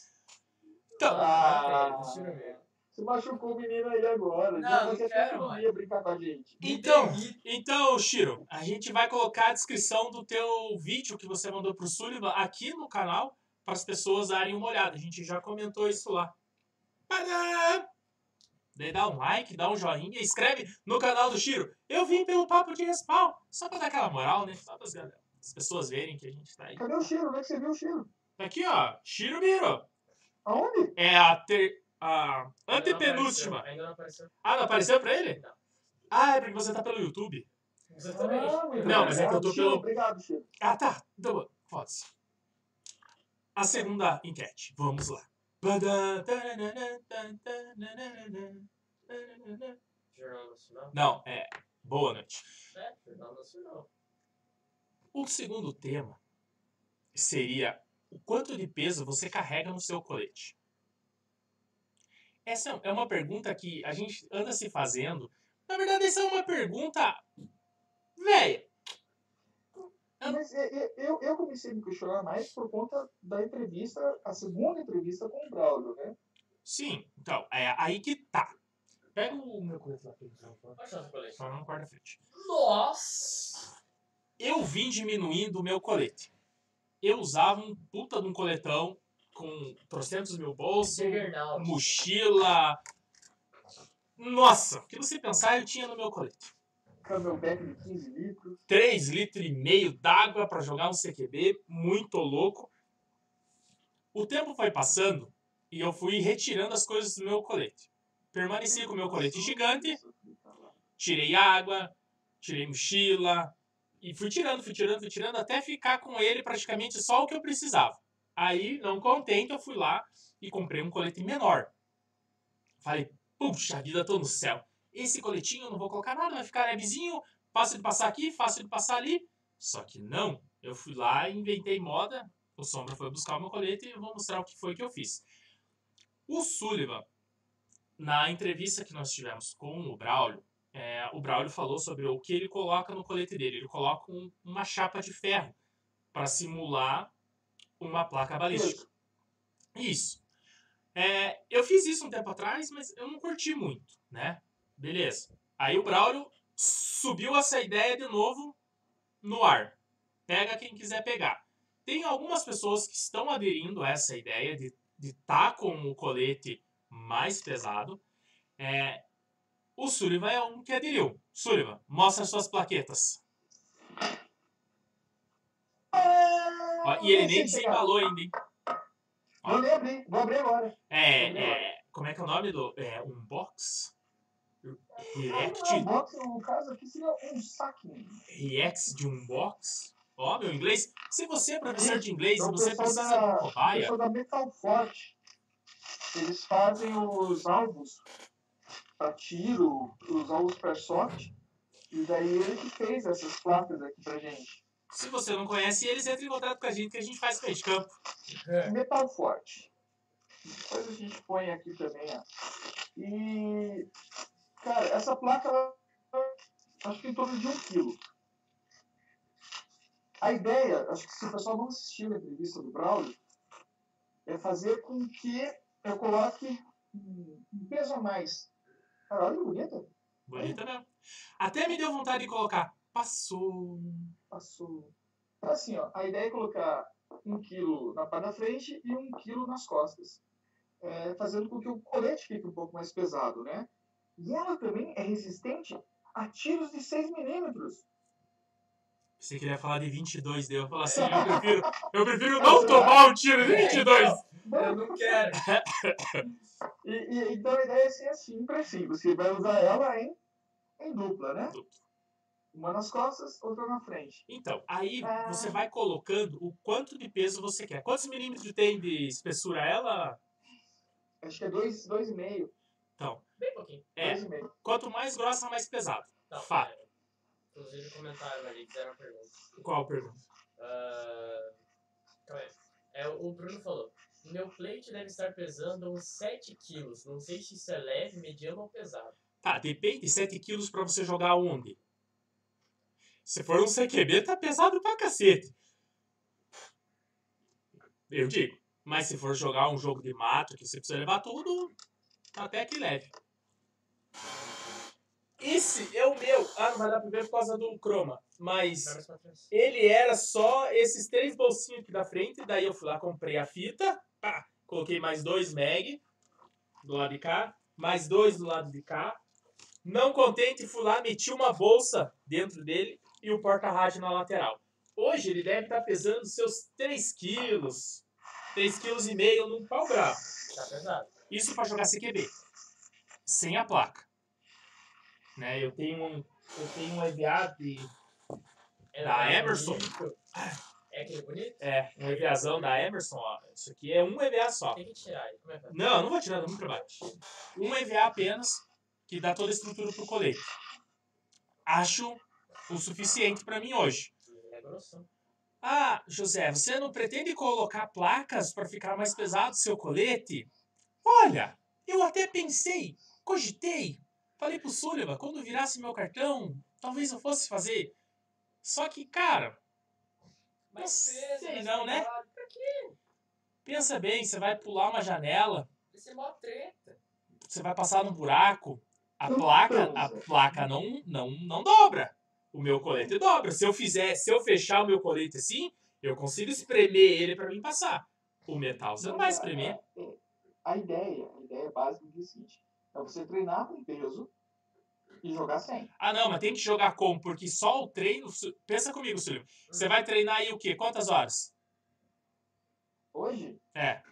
A: Então,
B: Ah.
C: não, deixa eu ver.
B: Você machucou o menino aí agora.
C: Não,
B: Já
C: não
B: você
C: quero,
B: não ia brincar com a gente.
A: Então, então, Shiro, a gente vai colocar a descrição do teu vídeo que você mandou pro Sullivan aqui no canal para as pessoas darem uma olhada. A gente já comentou isso lá. Padã! Daí dá um like, dá um joinha, escreve no canal do Shiro. Eu vim pelo papo de respawn. Só pra dar aquela moral, né? Só para as pessoas verem que a gente tá aí.
B: Cadê o cheiro? Onde é que você viu o cheiro?
A: Tá aqui, ó. Shiro Miro.
B: Aonde?
A: É a, ter, a antepenúltima.
C: Ainda não apareceu.
A: Ah, não apareceu pra ele?
C: Não.
A: Ah, é porque você tá pelo YouTube.
C: Exatamente.
B: Ah,
A: Não, mas é que eu tô pelo-
B: Obrigado, cheiro.
A: Ah, tá. Então, foda-se. A segunda enquete. Vamos lá. Não, é. Boa noite.
C: É, Jornal Nacional.
A: O segundo tema seria o quanto de peso você carrega no seu colete. Essa é uma pergunta que a gente anda se fazendo. Na verdade, essa é uma pergunta. Véia. Eu-
B: Mas é, é, eu, eu comecei a me questionar mais por conta da entrevista, a segunda entrevista com o Braulio, né?
A: Sim, então, é aí que tá. Pega o meu colete lá. por favor.
C: Pode chamar o colete.
A: Só não guarda frente.
C: Nossa!
A: eu vim diminuindo o meu colete. Eu usava um puta de um coletão com trocentos mil bolsos, mochila. Nossa, o que você pensar eu tinha no meu colete.
B: Camelback de 15 litros.
A: 3 litros e meio d'água para jogar um CQB, muito louco. O tempo foi passando e eu fui retirando as coisas do meu colete. Permaneci com o meu colete gigante, tirei água, tirei mochila e fui tirando, fui tirando, fui tirando até ficar com ele praticamente só o que eu precisava. Aí, não contente, eu fui lá e comprei um colete menor. Falei, puxa vida, tô no céu. Esse coletinho não vou colocar nada, vai ficar levezinho, fácil de passar aqui, fácil de passar ali. Só que não, eu fui lá inventei moda. O Sombra foi buscar o meu colete e eu vou mostrar o que foi que eu fiz. O Sullivan, na entrevista que nós tivemos com o Braulio, é, o Braulio falou sobre o que ele coloca no colete dele. Ele coloca um- uma chapa de ferro para simular uma placa balística. Isso. É, eu fiz isso um tempo atrás, mas eu não curti muito, né? Beleza. Aí o Braulio subiu essa ideia de novo no ar. Pega quem quiser pegar. Tem algumas pessoas que estão aderindo a essa ideia de estar com o colete mais pesado. É, o Sullivan é um que aderiu. Sullivan, mostra suas plaquetas. Ó, e ele nem desembalou ainda, hein?
B: Vou abrir, vou abrir agora.
A: É, é, como é que é o nome do. É, unbox? React,
B: box, no caso aqui seria um saque.
A: react de unbox? Ó, meu inglês. Se você é professor de inglês
B: É
A: e
B: o
A: você precisa
B: da-
A: de um
B: O
A: cobaia,
B: pessoal da Metal Forte. Eles fazem os alvos para tiro, os alvos para sorte. E daí ele que fez essas placas aqui pra gente.
A: se você não conhece eles, entre em contato com a gente que a gente faz meio de campo.
C: É.
B: Metal Forte. Depois a gente põe aqui também, ó. E. Cara, essa placa ela, acho que em torno de um quilo. A ideia, acho que se o pessoal não assistiu a entrevista do Braulio, é fazer com que eu coloque um peso a mais. Cara, olha que bonita.
A: Bonita mesmo. Até me deu vontade de colocar. Passou.
B: Passou. Assim, ó, a ideia é colocar um quilo na parte da frente e um quilo nas costas. É, fazendo com que o colete fique um pouco mais pesado, né? E ela também é resistente a tiros de 6 milímetros.
A: Você queria falar de 22, daí eu falar assim, eu prefiro, eu prefiro não tomar um tiro de 22.
C: Eu não quero.
B: E, e- então a ideia é ser assim, para si. Você vai usar ela em, em dupla, né? Uma nas costas, outra na frente.
A: Então, aí
B: Ah.
A: você vai colocando o quanto de peso você quer. Quantos milímetros tem de espessura ela?
B: Acho que é 2,5.
A: Então,
C: Bem pouquinho.
A: é,
B: 2,5.
A: quanto mais grossa, mais pesado.
C: Não,
A: Fato.
C: é. Inclusive comentaram ali, fizeram uma pergunta.
A: Qual a pergunta?
C: Calma aí. É, o Bruno falou. Meu plate deve estar pesando uns 7 quilos. Não sei se isso é leve, mediano ou pesado.
A: Tá, depende, 7 quilos pra você jogar onde? Se for um CQB, tá pesado pra cacete. Eu digo. Mas se for jogar um jogo de mato, que você precisa levar tudo, até que leve. Esse é o meu. Ah, não vai dar pra ver por causa do croma. Mas ele era só esses três bolsinhos aqui da frente. Daí eu fui lá, comprei a fita. Pá, coloquei mais dois mag do lado de cá. Mais dois do lado de cá. Não contente, fui lá, meti uma bolsa dentro dele e o porta-rádio na lateral. Hoje ele deve estar pesando seus 3 quilos. 3 quilos e meio num pau bravo.
C: Tá pesado.
A: Isso para jogar CQB. Sem a placa. Né? Eu tenho um, eu tenho um EVA de
C: É
A: Da Emerson.
C: É aquele bonito?
A: É, um EVAzão da Emerson, ó. Isso aqui é um EVA só.
C: Tem que tirar ele. Como é que é?
A: Não, não vou tirar, dá muito trabalho. Um EVA apenas, que dá toda a estrutura pro colete. Acho o suficiente para mim hoje.
C: É grossão.
A: Ah, José, você não pretende colocar placas para ficar mais pesado o seu colete? Olha, eu até pensei, cogitei. Falei pro Sullivan, quando virasse meu cartão, talvez eu fosse fazer. Só que, cara, não sei não, né?
C: Pra quê?
A: Pensa bem, você vai pular uma janela,
C: Vai ser mó treta.
A: você vai passar num buraco, a placa, a placa não, não, não dobra. O meu colete dobra. Se eu fizer, se eu fechar o meu colete assim, eu consigo espremer ele para mim passar. O metal você não vai espremer.
B: A ideia, a ideia básica é o seguinte: é você treinar com peso e jogar sem.
A: Ah, não, mas tem que jogar como? Porque só o treino. Pensa comigo, Silvio. Você vai treinar aí o quê? Quantas horas?
B: Hoje,
A: É.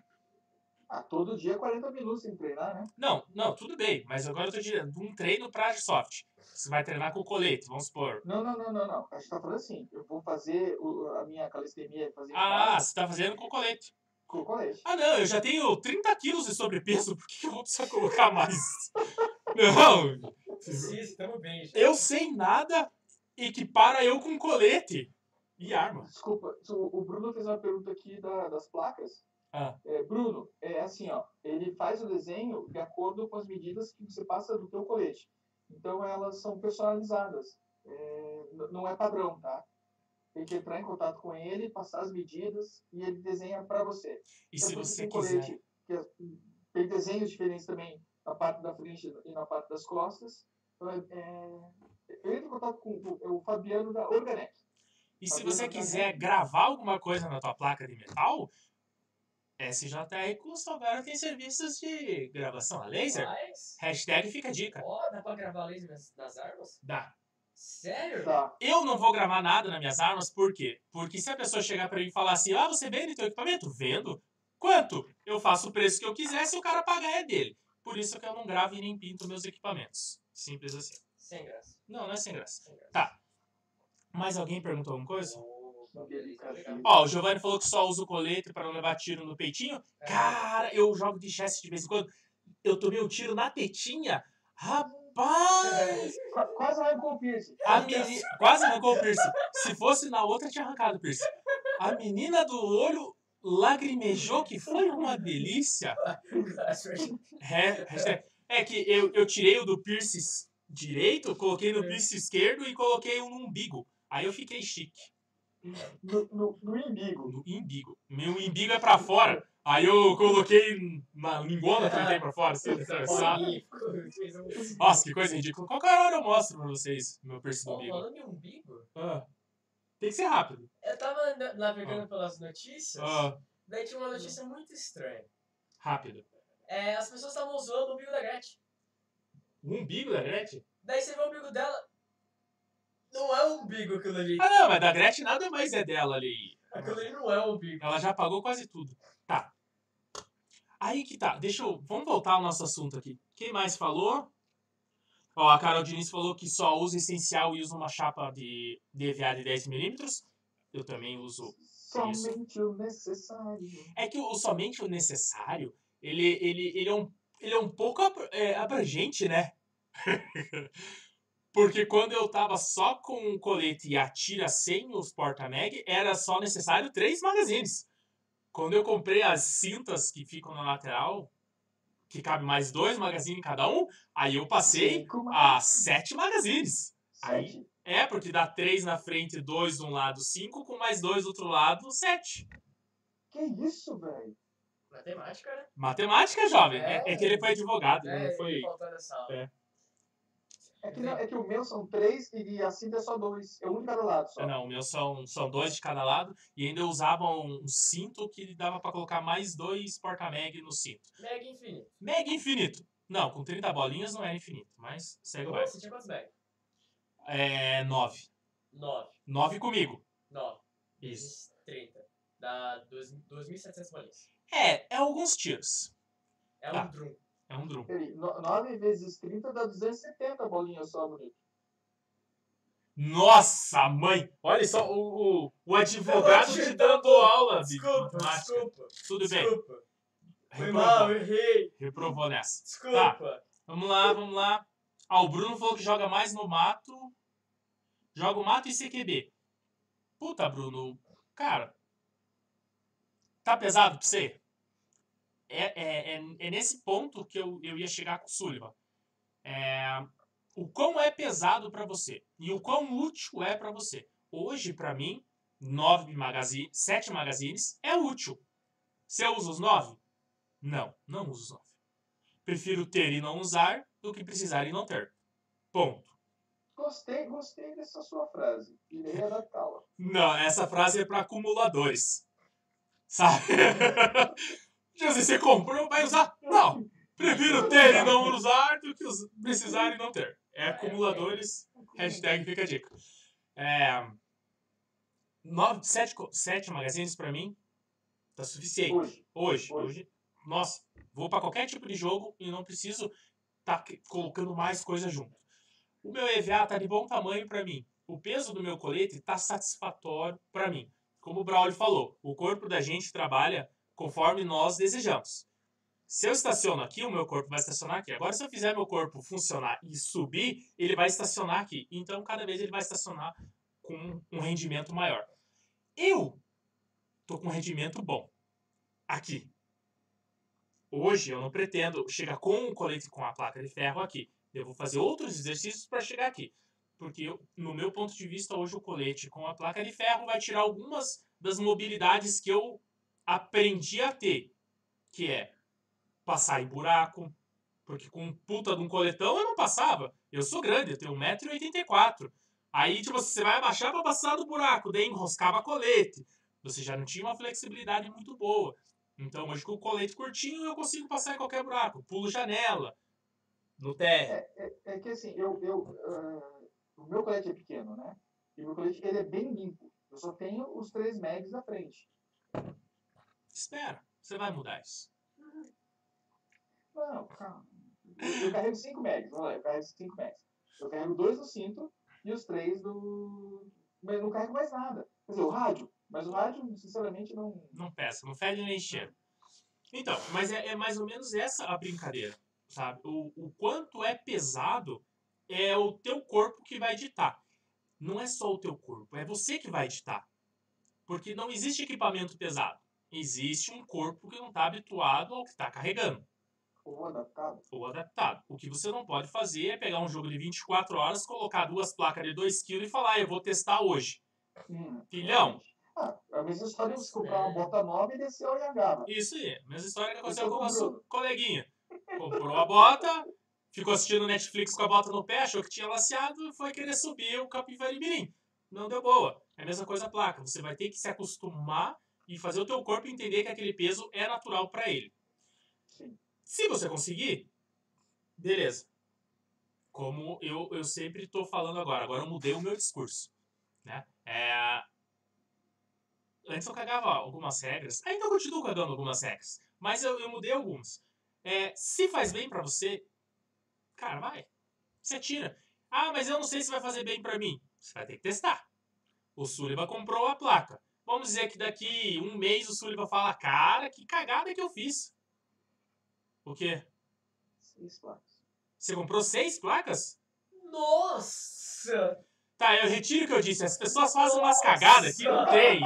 B: ah, todo dia 40 minutos sem treinar, né?
A: Não, não, tudo bem. Mas agora eu tô dizendo, um treino pra soft. Você vai treinar com colete, vamos supor.
B: Não, não, não, não, não. A gente tá falando assim: eu vou fazer o- a minha calistenia, fazer
A: Ah, você tá fazendo com colete.
B: Com o colete.
A: Ah, não, eu já tenho 30 quilos de sobrepeso, por que eu vou precisar colocar mais? Não,
C: Precisa, tamo bem já.
A: eu sem nada equipara eu com colete e arma.
B: Desculpa, o Bruno fez uma pergunta aqui da- das placas.
A: Ah.
B: É, Bruno, é assim, ó, ele faz o desenho de acordo com as medidas que você passa do teu colete. Então elas são personalizadas. É, não é padrão, tá? Tem que entrar em contato com ele, passar as medidas e ele desenha para você.
A: E
B: Então,
A: se você
B: tem
A: quiser.
B: colete que é- tem desenhos diferentes também na parte da frente e na parte das costas. Então, é, é, eu entro em contato com o, é o Fabiano da Organec.
A: E se
B: Fabiano
A: você
B: da
A: quiser
B: Organec.
A: gravar alguma coisa na tua placa de metal, SJR Custom agora tem serviços de gravação a laser.
C: Mas,
A: Hashtag fica a dica.
C: ó, dá pra gravar laser nas, nas armas?
A: Dá.
C: Sério?
B: Tá.
A: Eu não vou gravar nada nas minhas armas, por quê? Porque se a pessoa chegar pra mim e falar assim, ah, você vende teu equipamento? Vendo. Quanto? Eu faço o preço que eu quiser, se o cara pagar é dele. Por isso que eu não gravo e nem pinto meus equipamentos. Simples assim.
C: Sem graça.
A: Não, não é sem graça.
C: Sem graça.
A: Tá. Mais alguém perguntou alguma coisa?
C: Beleza, legal.
A: Ó, o Giovanni falou que só usa o colete pra não levar tiro no peitinho. Cara, eu jogo de chest de vez em quando. Eu tomei um tiro na tetinha. Rapaz!
B: Qu- Quase arrancou o piercing.
A: A meni... Quase arrancou o piercing. Se fosse na outra, tinha arrancado o piercing. A menina do olho lagrimejou, que foi uma delícia. É, é que eu, eu tirei o do piercing direito, coloquei no piercing esquerdo e coloquei um no umbigo. Aí eu fiquei chique.
B: No, no, no imbigo.
A: No umbigo. Meu umbigo é pra fora. Aí eu coloquei na lingona que tem pra fora, assim, atravessado.
C: Fez um-
A: Nossa, que coisa ridícula. Qualquer hora eu mostro pra vocês meu piercing do umbigo.
C: Falando em umbigo,
A: Ah. Tem que ser rápido.
C: eu tava na- navegando pelas notícias,
A: Ah,
C: daí tinha uma notícia muito estranha.
A: rápido.
C: É, as pessoas estavam zoando o umbigo da Gretchen.
A: O umbigo da Gretchen?
C: Daí você vê o umbigo dela. Não é um umbigo aquilo ali.
A: Ah, não, mas da Gretchen nada mais é dela ali.
C: Aquilo ali não é um umbigo.
A: Ela já pagou quase tudo. Tá. Aí que tá. Deixa eu. Vamos voltar ao nosso assunto aqui. Quem mais falou? Ó, a Carol Diniz falou que só usa essencial e usa uma chapa de, de EVA de 10mm. Eu também uso.
B: Somente o necessário.
A: É que o, o somente o necessário, ele, ele, ele, é, um, ele é um pouco ab- é, abrangente, né? Porque quando eu tava só com o colete e a tira sem os porta-mag, era só necessário três magazines. Quando eu comprei as cintas que ficam na lateral, que cabe mais dois magazines em cada um, aí eu passei
B: Cinco
A: a sete magazines. aí-
B: Sete.
A: É, porque dá três na frente, dois de um lado, cinco, com mais dois do outro lado, sete.
B: Que isso, velho?
C: Matemática, né?
A: Matemática, jovem. É,
C: É.
A: é que ele foi advogado,
C: É,
A: não foi.
C: ele faltou nessa aula.
A: É.
B: É que, não- é que o meu são três e a cinta é só dois. É um de cada lado só.
A: Não, o meu são, são dois de cada lado e ainda eu usava um, cinto que dava pra colocar mais dois porta-mag no cinto.
C: Mega infinito.
A: Mega infinito. Não, com 30 bolinhas não era infinito, mas segue o baile.
C: Você tinha quantos mega?
A: É 9.
C: 9.
A: 9 comigo.
C: 9.
A: Isso.
C: Vezes 30. Dá 2.700 bolinhas.
A: É, é alguns tiros.
C: É
A: Tá.
C: um drum.
A: É um drum.
B: Peraí, no- 9 vezes 30 dá 270 bolinhas só, bonito.
A: Nossa, mãe! Olha só, o, o, o advogado te dando aula de
C: Desculpa,
A: matemática.
C: desculpa.
A: Tudo bem.
C: Desculpa. Foi mal,
A: Reprovou,
C: errei.
A: reprovou nessa.
C: Desculpa.
A: Vamos lá, vamos lá. Ah, o Bruno falou que joga mais no mato. Joga o mato e CQB. Puta, Bruno. Cara. Tá pesado pra você? É, é, é, é nesse ponto que eu, eu ia chegar com o Sullivan. É, o quão é pesado pra você e o quão útil é pra você. Hoje, pra mim, nove magazine, sete magazines é útil. Você usa os nove? Não, não uso os nove. Prefiro ter e não usar do que precisar e não ter. Ponto.
B: Gostei, gostei dessa sua frase. Irei adaptá-la.
A: Não, essa frase é para acumuladores. Sabe? Assim, você comprou, vai usar? Não. Prefiro ter e não usar do que precisar e não ter. É acumuladores. Hashtag fica a dica. É, nove, sete, sete magazines pra mim tá suficiente.
B: Hoje.
A: Hoje,
B: Hoje.
A: hoje, nossa, vou pra qualquer tipo de jogo e não preciso tá colocando mais coisa junto. O meu EVA tá de bom tamanho pra mim. O peso do meu colete tá satisfatório pra mim. Como o Braulio falou, o corpo da gente trabalha conforme nós desejamos. Se eu estaciono aqui, o meu corpo vai estacionar aqui. Agora, se eu fizer meu corpo funcionar e subir, ele vai estacionar aqui. Então, cada vez ele vai estacionar com um rendimento maior. Eu tô com um rendimento bom aqui. Hoje eu não pretendo chegar com um colete com a placa de ferro aqui. Eu vou fazer outros exercícios para chegar aqui. Porque, eu, no meu ponto de vista, hoje o colete com a placa de ferro vai tirar algumas das mobilidades que eu aprendi a ter. Que é passar em buraco. Porque com um puta de um coletão eu não passava. Eu sou grande, eu tenho 1,84m. Aí, tipo, você vai abaixar para passar do buraco, daí enroscava colete. Você já não tinha uma flexibilidade muito boa. Então, hoje com o colete curtinho, eu consigo passar em qualquer buraco. Pulo janela, no térreo.
B: É, é que assim, eu, eu, ah, o meu colete é pequeno, né? E o meu colete ele é bem limpo. Eu só tenho os três mags da frente.
A: Espera, você vai mudar isso.
B: Não, calma. Eu, carrego cinco mags. Vamos lá, eu carrego cinco mags. Eu carrego dois do cinto e os três do. Mas não carrego mais nada. Quer dizer, o rádio. Mas o rádio, sinceramente, não.
A: Não peça, não fede nem cheiro. Então, mas é, é mais ou menos essa a brincadeira, sabe? O, o quanto é pesado é o teu corpo que vai ditar. Não é só o teu corpo, é você que vai ditar. Porque não existe equipamento pesado. Existe um corpo que não está habituado ao que está carregando.
B: Ou adaptado.
A: ou adaptado. O que você não pode fazer é pegar um jogo de 24 horas, colocar duas placas de 2 kg e falar, "Ah, eu vou testar hoje.
B: Hum,
A: Filhão.
B: Ah, a mesma história de comprar uma bota nova e descer o Yangaba.
A: Isso aí, mesma história que aconteceu com
B: o
A: nosso coleguinha. Comprou a bota, ficou assistindo Netflix com a bota no pé, achou que tinha laceado e foi querer subir o Capivari Mirim. Não deu boa. É a mesma coisa a placa. Você vai ter que se acostumar e fazer o teu corpo entender que aquele peso é natural para ele.
B: Sim.
A: Se você conseguir, beleza. Como eu, eu sempre estou falando agora. Agora eu mudei o meu discurso. Né? É... Antes eu cagava algumas regras. Ainda continuo cagando algumas regras. Mas eu, eu mudei algumas. É, se faz bem pra você, cara, vai. Você tira. Ah, mas eu não sei se vai fazer bem pra mim. Você vai ter que testar. O Sullivan comprou a placa. Vamos dizer que daqui um mês o Sullivan fala, cara, que cagada que eu fiz. O quê?
B: Seis placas.
A: Você comprou seis placas?
C: Nossa!
A: Tá, eu retiro o que eu disse. As pessoas fazem umas cagadas que não tem.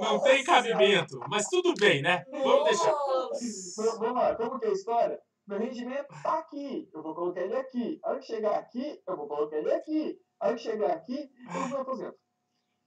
A: Não tem cabimento. Mas tudo bem, né? Vamos deixar.
B: Vamos lá, como que é a história? meu rendimento tá aqui, eu vou colocar ele aqui. A hora que chegar aqui, eu vou colocar ele aqui. A hora que chegar aqui, eu vou aposento.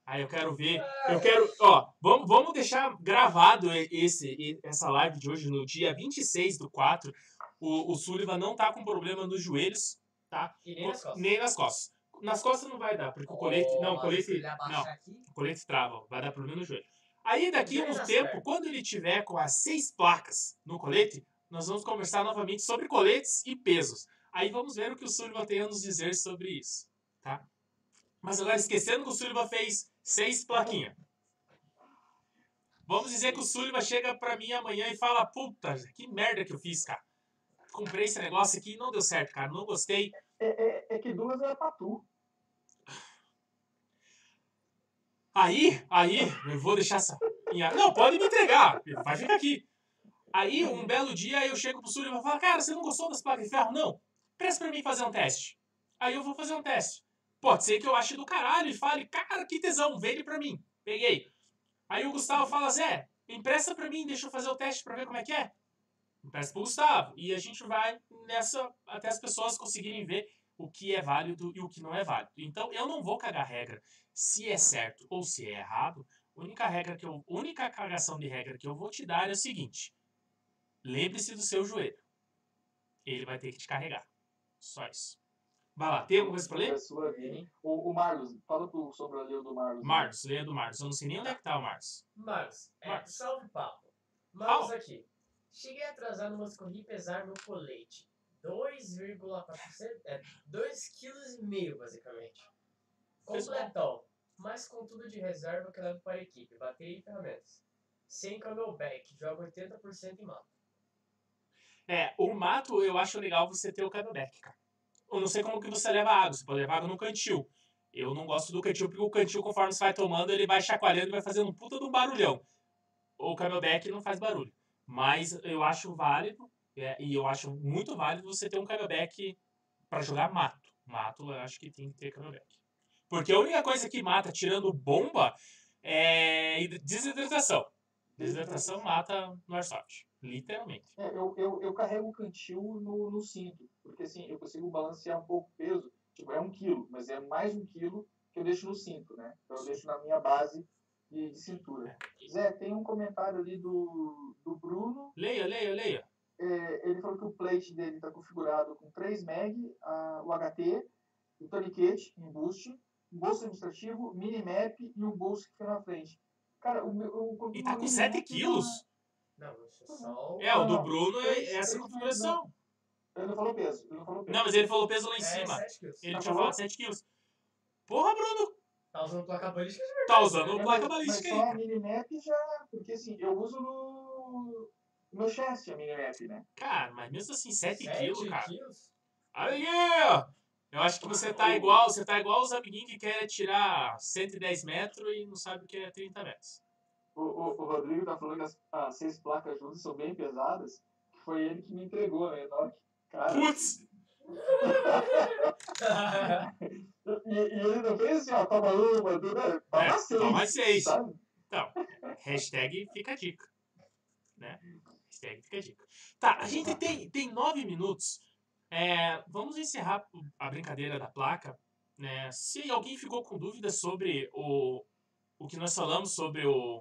A: Aí eu quero ver. Eu quero. Ó, vamos, vamos deixar gravado esse, essa live de hoje no dia 26 do 4. O, o Sullivan não tá com problema nos joelhos, tá?
C: E nem nas costas.
A: Nem nas costas. Nas costas não vai dar, porque o colete.
C: Oh,
A: não, o colete. Não, o colete trava, vai dar problema no joelho. Aí daqui a um tempo, quando ele tiver com as seis placas no colete, nós vamos conversar novamente sobre coletes e pesos. Aí vamos ver o que o Sullivan tem a nos dizer sobre isso, tá? Mas agora esquecendo que o Sullivan fez seis plaquinhas. Vamos dizer que o Sullivan chega pra mim amanhã e fala: Puta, que merda que eu fiz, cara. Comprei esse negócio aqui e não deu certo, cara. Não gostei.
B: É, é, é que duas era pra tu.
A: Aí, aí, eu vou deixar essa. minha- Não, pode me entregar. Vai ficar aqui. Aí, um belo dia, eu chego pro Sullivan e falo: Cara, você não gostou das placas de ferro? Não. Presta pra mim fazer um teste. Aí eu vou fazer um teste. Pode ser que eu ache do caralho e fale: Cara, que tesão, vende pra mim. Peguei. Aí o Gustavo fala: Zé, empresta pra mim, deixa eu fazer o teste pra ver como é que é. Empresta pro Gustavo. E a gente vai nessa até as pessoas conseguirem ver o que é válido e o que não é válido. Então, eu não vou cagar regra se é certo ou se é errado. A única regra que eu, única cagação de regra que eu vou te dar é o seguinte: lembre-se do seu joelho. Ele vai ter que te carregar. Só isso. Vai lá, tem alguma coisa pra ler?
B: O, o Marlos, fala pro, sobre a lei do Marlos.
A: Marcos, leia do Marcos. Eu não sei nem onde é que tá o Marcos.
C: Marcos, é, salve papo. Marcos
A: Fala.
C: aqui. Cheguei atrasado, mas corri pesar meu colete. 2,4%, é 2,5 kg basicamente. Completão, mas com tudo de reserva que levo para a equipe, bateria e ferramentas. Sem camelback, joga 80% em mato.
A: É, o mato eu acho legal você ter o camelback, cara. Eu não sei como que você leva água. Você pode levar água no cantil. Eu não gosto do cantil porque o cantil, conforme você vai tomando, ele vai chacoalhando e vai fazendo um puta de um barulhão. O camelback não faz barulho. Mas eu acho válido, é, e eu acho muito válido você ter um camelback pra jogar mato. Mato eu acho que tem que ter camelback. Porque a única coisa que mata, tirando bomba, é desidratação. Desidratação mata no airsoft. Literalmente.
B: É, eu, eu, eu carrego o cantil no, no cinto, porque assim, eu consigo balancear um pouco o peso. Tipo, é um quilo, mas é mais um quilo que eu deixo no cinto, né? Então eu deixo na minha base de, de cintura. Zé, tem um comentário ali do, do Bruno.
A: Leia, leia, leia.
B: É, ele falou que o plate dele está configurado com 3 MB, a- o HT, o tourniquet em boost, um bolso administrativo, minimap e um bolso que fica na frente. Cara, o meu. Eu
A: E tá com
B: minimap
A: 7 quilos?
C: Não, isso é só o...
A: É, o do Bruno é essa configuração.
B: Ele não falou peso. Ele não falou peso.
A: Não, mas ele falou peso lá em
C: É,
A: cima.
C: 7 quilos.
A: Ele
B: Tá
A: tinha falado 7 quilos. Porra, Bruno!
C: Tá usando placa balística de
A: Tá
C: verdade,
A: usando
C: né?
A: o placa
B: mas,
A: balística
B: mas só
A: aí.
B: a minimap já. Porque assim, eu uso no. No meu chassi a minimap, né?
A: Cara, mas mesmo assim, 7
C: Sete
A: quilos, cara.
C: quilos?
A: Aí, eu acho que você tá igual, você tá igual os amiguinhos que querem tirar 110 metros e não sabe o que é 30 metros.
B: O, o, o Rodrigo tá falando que as, as seis placas juntas são bem pesadas. que Foi ele que me entregou, né? Na Cara,
A: Putz!
B: e, e ele não fez assim, ó, toma uma, tudo, né? Toma
A: É,
B: seis.
A: toma seis.
B: Sabe?
A: Então, hashtag fica a dica. Né? Hashtag fica a dica. Tá, a gente tem, tem nove minutos. É, vamos encerrar a brincadeira da placa. Né? Se alguém ficou com dúvidas sobre o, o que nós falamos sobre o,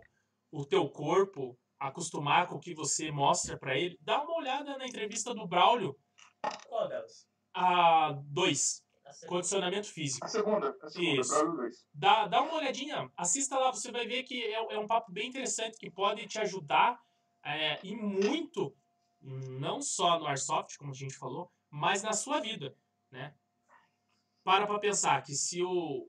A: o teu corpo, acostumar com o que você mostra pra ele, dá uma olhada na entrevista do Braulio
C: Qual delas?
A: a 2,
C: A segunda.
A: condicionamento físico.
B: A segunda, a segunda,
A: Isso.
B: para os dois.
A: Dá, dá uma olhadinha, assista lá, você vai ver que é, é um papo bem interessante que pode te ajudar é, e muito, não só no Airsoft, como a gente falou, mas na sua vida, né? Para pra pensar que se o,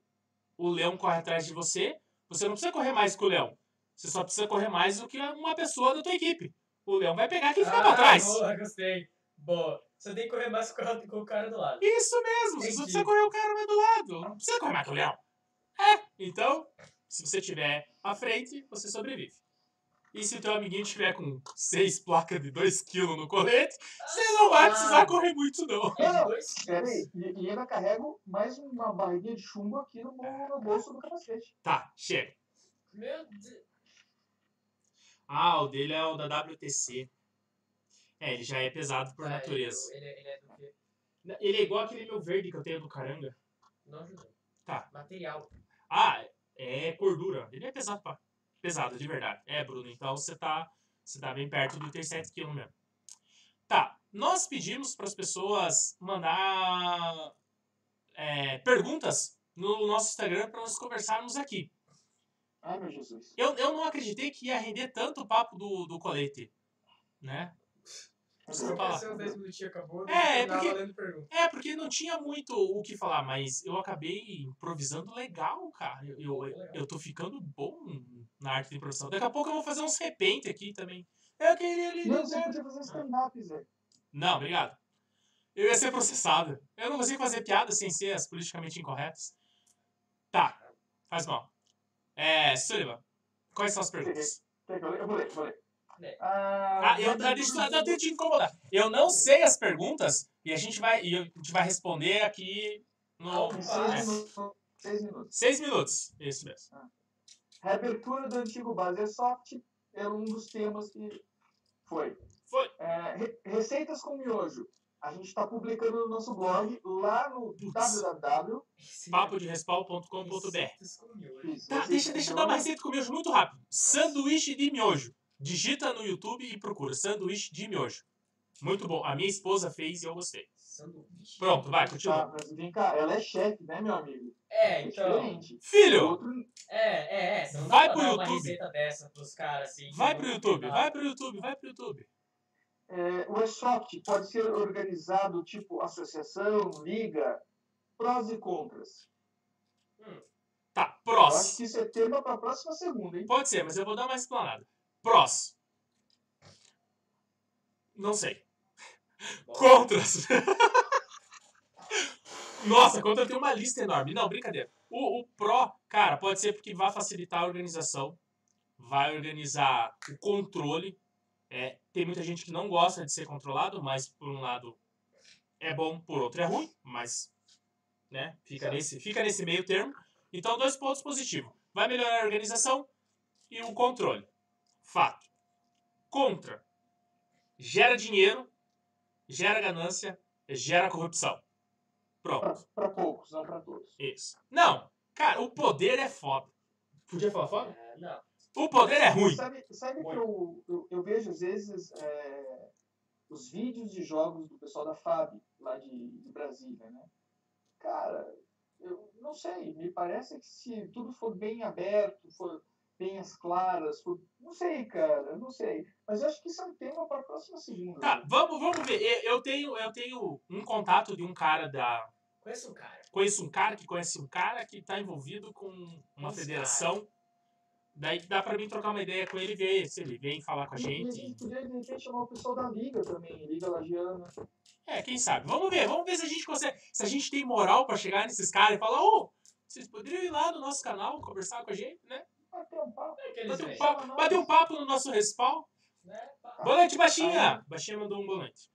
A: o leão corre atrás de você, você não precisa correr mais que o leão. Você só precisa correr mais do que uma pessoa da tua equipe. O leão vai pegar quem ficar pra
C: Ah,
A: trás.
C: Boa, gostei. Boa. Você tem que correr mais com o- com o cara do lado.
A: Isso mesmo, você só
C: Entendi.
A: precisa correr o cara mais do lado. Não precisa correr mais que o leão. É, então, se você tiver à frente, você sobrevive. E se o teu amiguinho tiver com seis placas de 2kg no colete, você não vai precisar correr muito, não.
C: É de
B: Não,
C: dois
B: Pera
C: quilos.
B: aí, e, e ainda carrego mais uma barriguinha de chumbo aqui no, no bolso do capacete.
A: Tá, chega.
C: Meu Deus.
A: Ah, o dele é o da WTC. É, ele já é pesado por
C: Tá,
A: natureza.
C: Ele, ele é do quê?
A: Ele é igual aquele meu verde que eu tenho do caranga.
C: Não ajudou.
A: Tá.
C: Material.
A: Ah, é gordura. Ele é pesado, pá. Pesado, de verdade. É, Bruno. Então você tá, você tá bem perto do ter 7 kg mesmo. Tá. Nós pedimos para as pessoas mandar é, perguntas no nosso Instagram para nós conversarmos aqui.
B: Ai, meu Jesus.
A: Eu, eu não acreditei que ia render tanto o papo do, do colete, né? Desculpa lá.
C: Aconteceu 10 minutinhos, acabou.
A: É,
C: tava
A: porque-. É, porque não tinha muito o que falar, mas eu acabei improvisando legal, cara. Eu, eu,
C: Legal.
A: eu tô ficando bom na arte de improvisação. Daqui a pouco eu vou fazer uns repente aqui também. Eu queria ali.
B: Não, você podia fazer stand-up, Zé.
A: Não, obrigado. Eu ia ser processado. Eu não consigo fazer piada sem ser as politicamente incorretas. Tá, faz mal. É, Sullivan, quais são as perguntas?
B: Eu vou ler, vou ler. Ah,
A: Ah, eu, eu- eu tenho que te incomodar. Eu não sei as perguntas e a gente vai, e a gente vai responder aqui no.
C: Ah,
B: seis
A: é.
B: minutos. Seis minutos.
A: Seis minutos. Isso mesmo.
B: Reabertura do antigo Basersoft era um dos temas que foi.
A: Foi.
B: É, re- receitas com miojo. A gente está publicando no nosso blog lá no
A: Putz.
B: www.
A: papodespau.com.br
C: Receitas com miojo.
B: Isso,
A: Tá, deixa, deixa eu dar uma receita com miojo muito rápido. Sanduíche de miojo. Digita no YouTube e procura sanduíche de miojo. Muito bom. A minha esposa fez e eu gostei.
C: Sanduíche.
A: Pronto, vai,
B: Tá,
A: continua.
B: mas vem cá, ela é chefe, né, meu amigo?
C: É,
B: É
C: então.
A: Filho,
C: É,
B: Outro,
C: é, é. Você não
A: Vai pro
C: dar uma
A: YouTube.
C: receita dessa pros caras assim.
A: vai pro YouTube, vai pro YouTube, vai pro YouTube.
B: É, o airsoft pode ser organizado tipo associação, liga, prós e contras.
A: Tá,
B: Eu acho
A: prós.
B: que isso é tema para a próxima segunda, hein?
A: Pode ser, mas eu vou dar uma explanada. Prós. Não sei.
C: Bom,
A: Contras. Nossa, contra tem uma lista enorme. Não, brincadeira. O, o pró, cara, pode ser porque vai facilitar a organização, vai organizar o controle. É, tem muita gente que não gosta de ser controlado, mas por um lado é bom, por outro é ruim, mas né, fica, nesse, fica nesse meio termo. Então, dois pontos positivos. Vai melhorar a organização e o controle. Fato. Contra. Gera dinheiro, gera ganância, gera corrupção. Pronto.
B: Para poucos, não para todos.
A: Isso. Não, cara, o poder é foda. Podia falar foda?
C: é, não.
A: O poder é ruim.
B: Sabe, sabe que eu, eu, eu vejo às vezes é, os vídeos de jogos do pessoal da FAB, lá de, de Brasília, né? Cara, eu não sei, me parece que se tudo for bem aberto, for bem às claras, for, não sei, cara, não sei. Mas eu acho que isso é um tema para a próxima segunda.
A: Tá, vamos, vamos ver. Eu- tenho, eu tenho um contato de um cara da.
C: Conheço um cara.
A: Conheço um cara que conhece um cara que tá envolvido com uma federação. Daí dá pra mim trocar uma ideia com ele e ver se ele vem falar com a
B: E- e a
A: gente.
B: gente podia, de repente, chamar o pessoal da Liga também, Liga Lagiana.
A: É, quem sabe? Vamos ver, vamos ver se a gente consegue. Se a gente tem moral pra chegar nesses caras e falar, ô, vocês poderiam ir lá no nosso canal conversar com a gente, né?
B: Bater um papo.
C: É
A: Bater um papo, bater um papo no nosso respawn.
C: né? Pá.
A: Boa noite, Baixinha! Baixinha mandou um boa noite.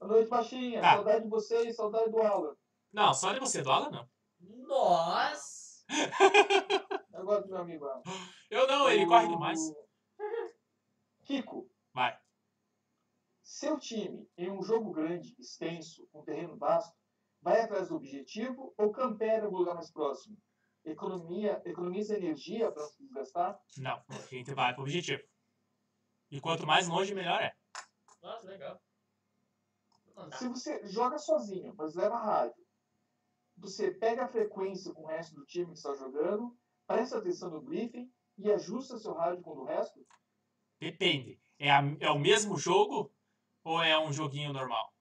B: Boa noite, Baixinha.
A: Tá.
B: Saudade de vocês, saudade do Alan.
A: Não, só de você, do Alan não.
C: Nossa!
B: Eu gosto do meu amigo Alan.
A: Eu não, ele
B: O-
A: corre demais.
B: Kiko,
A: Vai.
B: seu time, em um jogo grande, extenso, com terreno vasto, vai atrás do objetivo ou campera no lugar mais próximo? Economia, economiza energia para não se desgastar?
A: Não, a gente vai pro objetivo. E quanto mais longe, melhor é.
C: Nossa, legal.
B: Se você joga sozinho, mas leva rádio, você pega a frequência com o resto do time que está jogando, presta atenção no briefing e ajusta seu rádio com o resto?
A: Depende. É, a- é o mesmo jogo ou é um joguinho normal?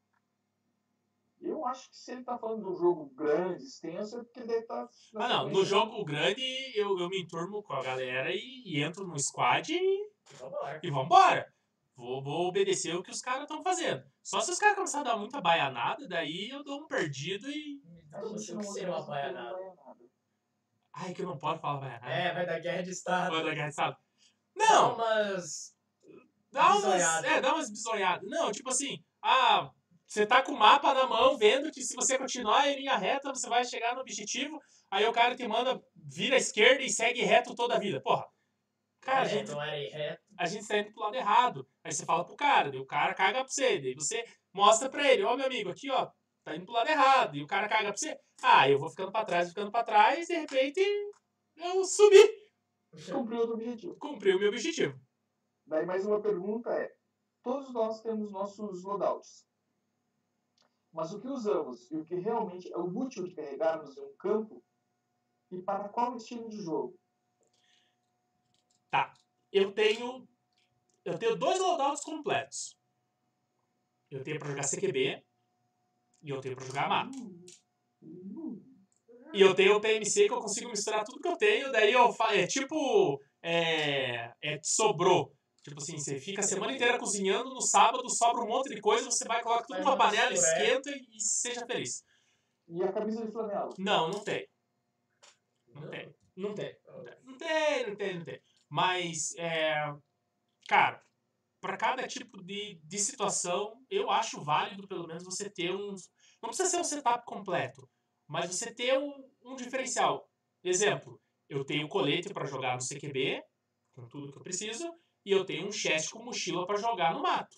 B: Eu acho que se ele está falando de um jogo grande, extenso, é porque ele deve estar.
A: Ah, não. No jogo grande, eu, eu me enturmo com a galera e, e entro no squad e,
C: Vambora.
A: e vambora. Vou, vou obedecer o que os caras estão fazendo. Só se os caras começarem a dar muita baianada, daí eu dou um perdido e.
C: Como assim o que seria uma baianada?
A: Ai, que eu não posso falar baianada.
C: É, vai dar guerra de estado.
A: Vai dar guerra de estado.
C: Dá
A: Não!
C: umas.
A: Dá umas, é, dá umas bisonhadas. Não, tipo assim, ah, você tá com o mapa na mão, vendo que se você continuar em linha reta, você vai chegar no objetivo, aí o cara te manda, vira à esquerda e segue reto toda a vida. Porra, Cara, a
C: É,
A: gente,
C: não era ir reto.
A: a gente tá indo pro lado errado. Aí você fala pro cara, daí o cara caga pra você. Daí você mostra pra ele, ó, meu amigo, aqui, ó, tá indo pro lado errado. E o cara caga pra você. Ah, eu vou ficando pra trás, ficando pra trás, e de repente eu subi.
B: Cumpriu outro objetivo.
A: Cumpri o meu objetivo.
B: Daí mais uma pergunta é: todos nós temos nossos loadouts. Mas o que usamos e o que realmente é o útil de carregarmos em um campo e para qual estilo de jogo?
A: Eu tenho. Eu tenho dois loadouts completos. Eu tenho pra jogar CQB e eu tenho pra jogar mato.
B: Hum,
A: E eu tenho o PMC que eu consigo misturar tudo que eu tenho, daí eu fa... É tipo. É, é sobrou. Tipo assim, você fica a semana inteira cozinhando, no sábado sobra um monte de coisa, você vai, coloca tudo numa
C: uma
A: panela,
C: é.
A: esquenta e seja feliz.
B: E a camisa de flanela?
A: Não, não tem. Não tem. Não tem. Não tem, não tem, não tem. Mas, é, cara, para cada tipo de, de situação, eu acho válido, pelo menos, você ter um. Não precisa ser um setup completo, mas você ter um, um diferencial. Exemplo, eu tenho colete para jogar no CQB, com tudo que eu preciso, e eu tenho um chest com mochila para jogar no mato.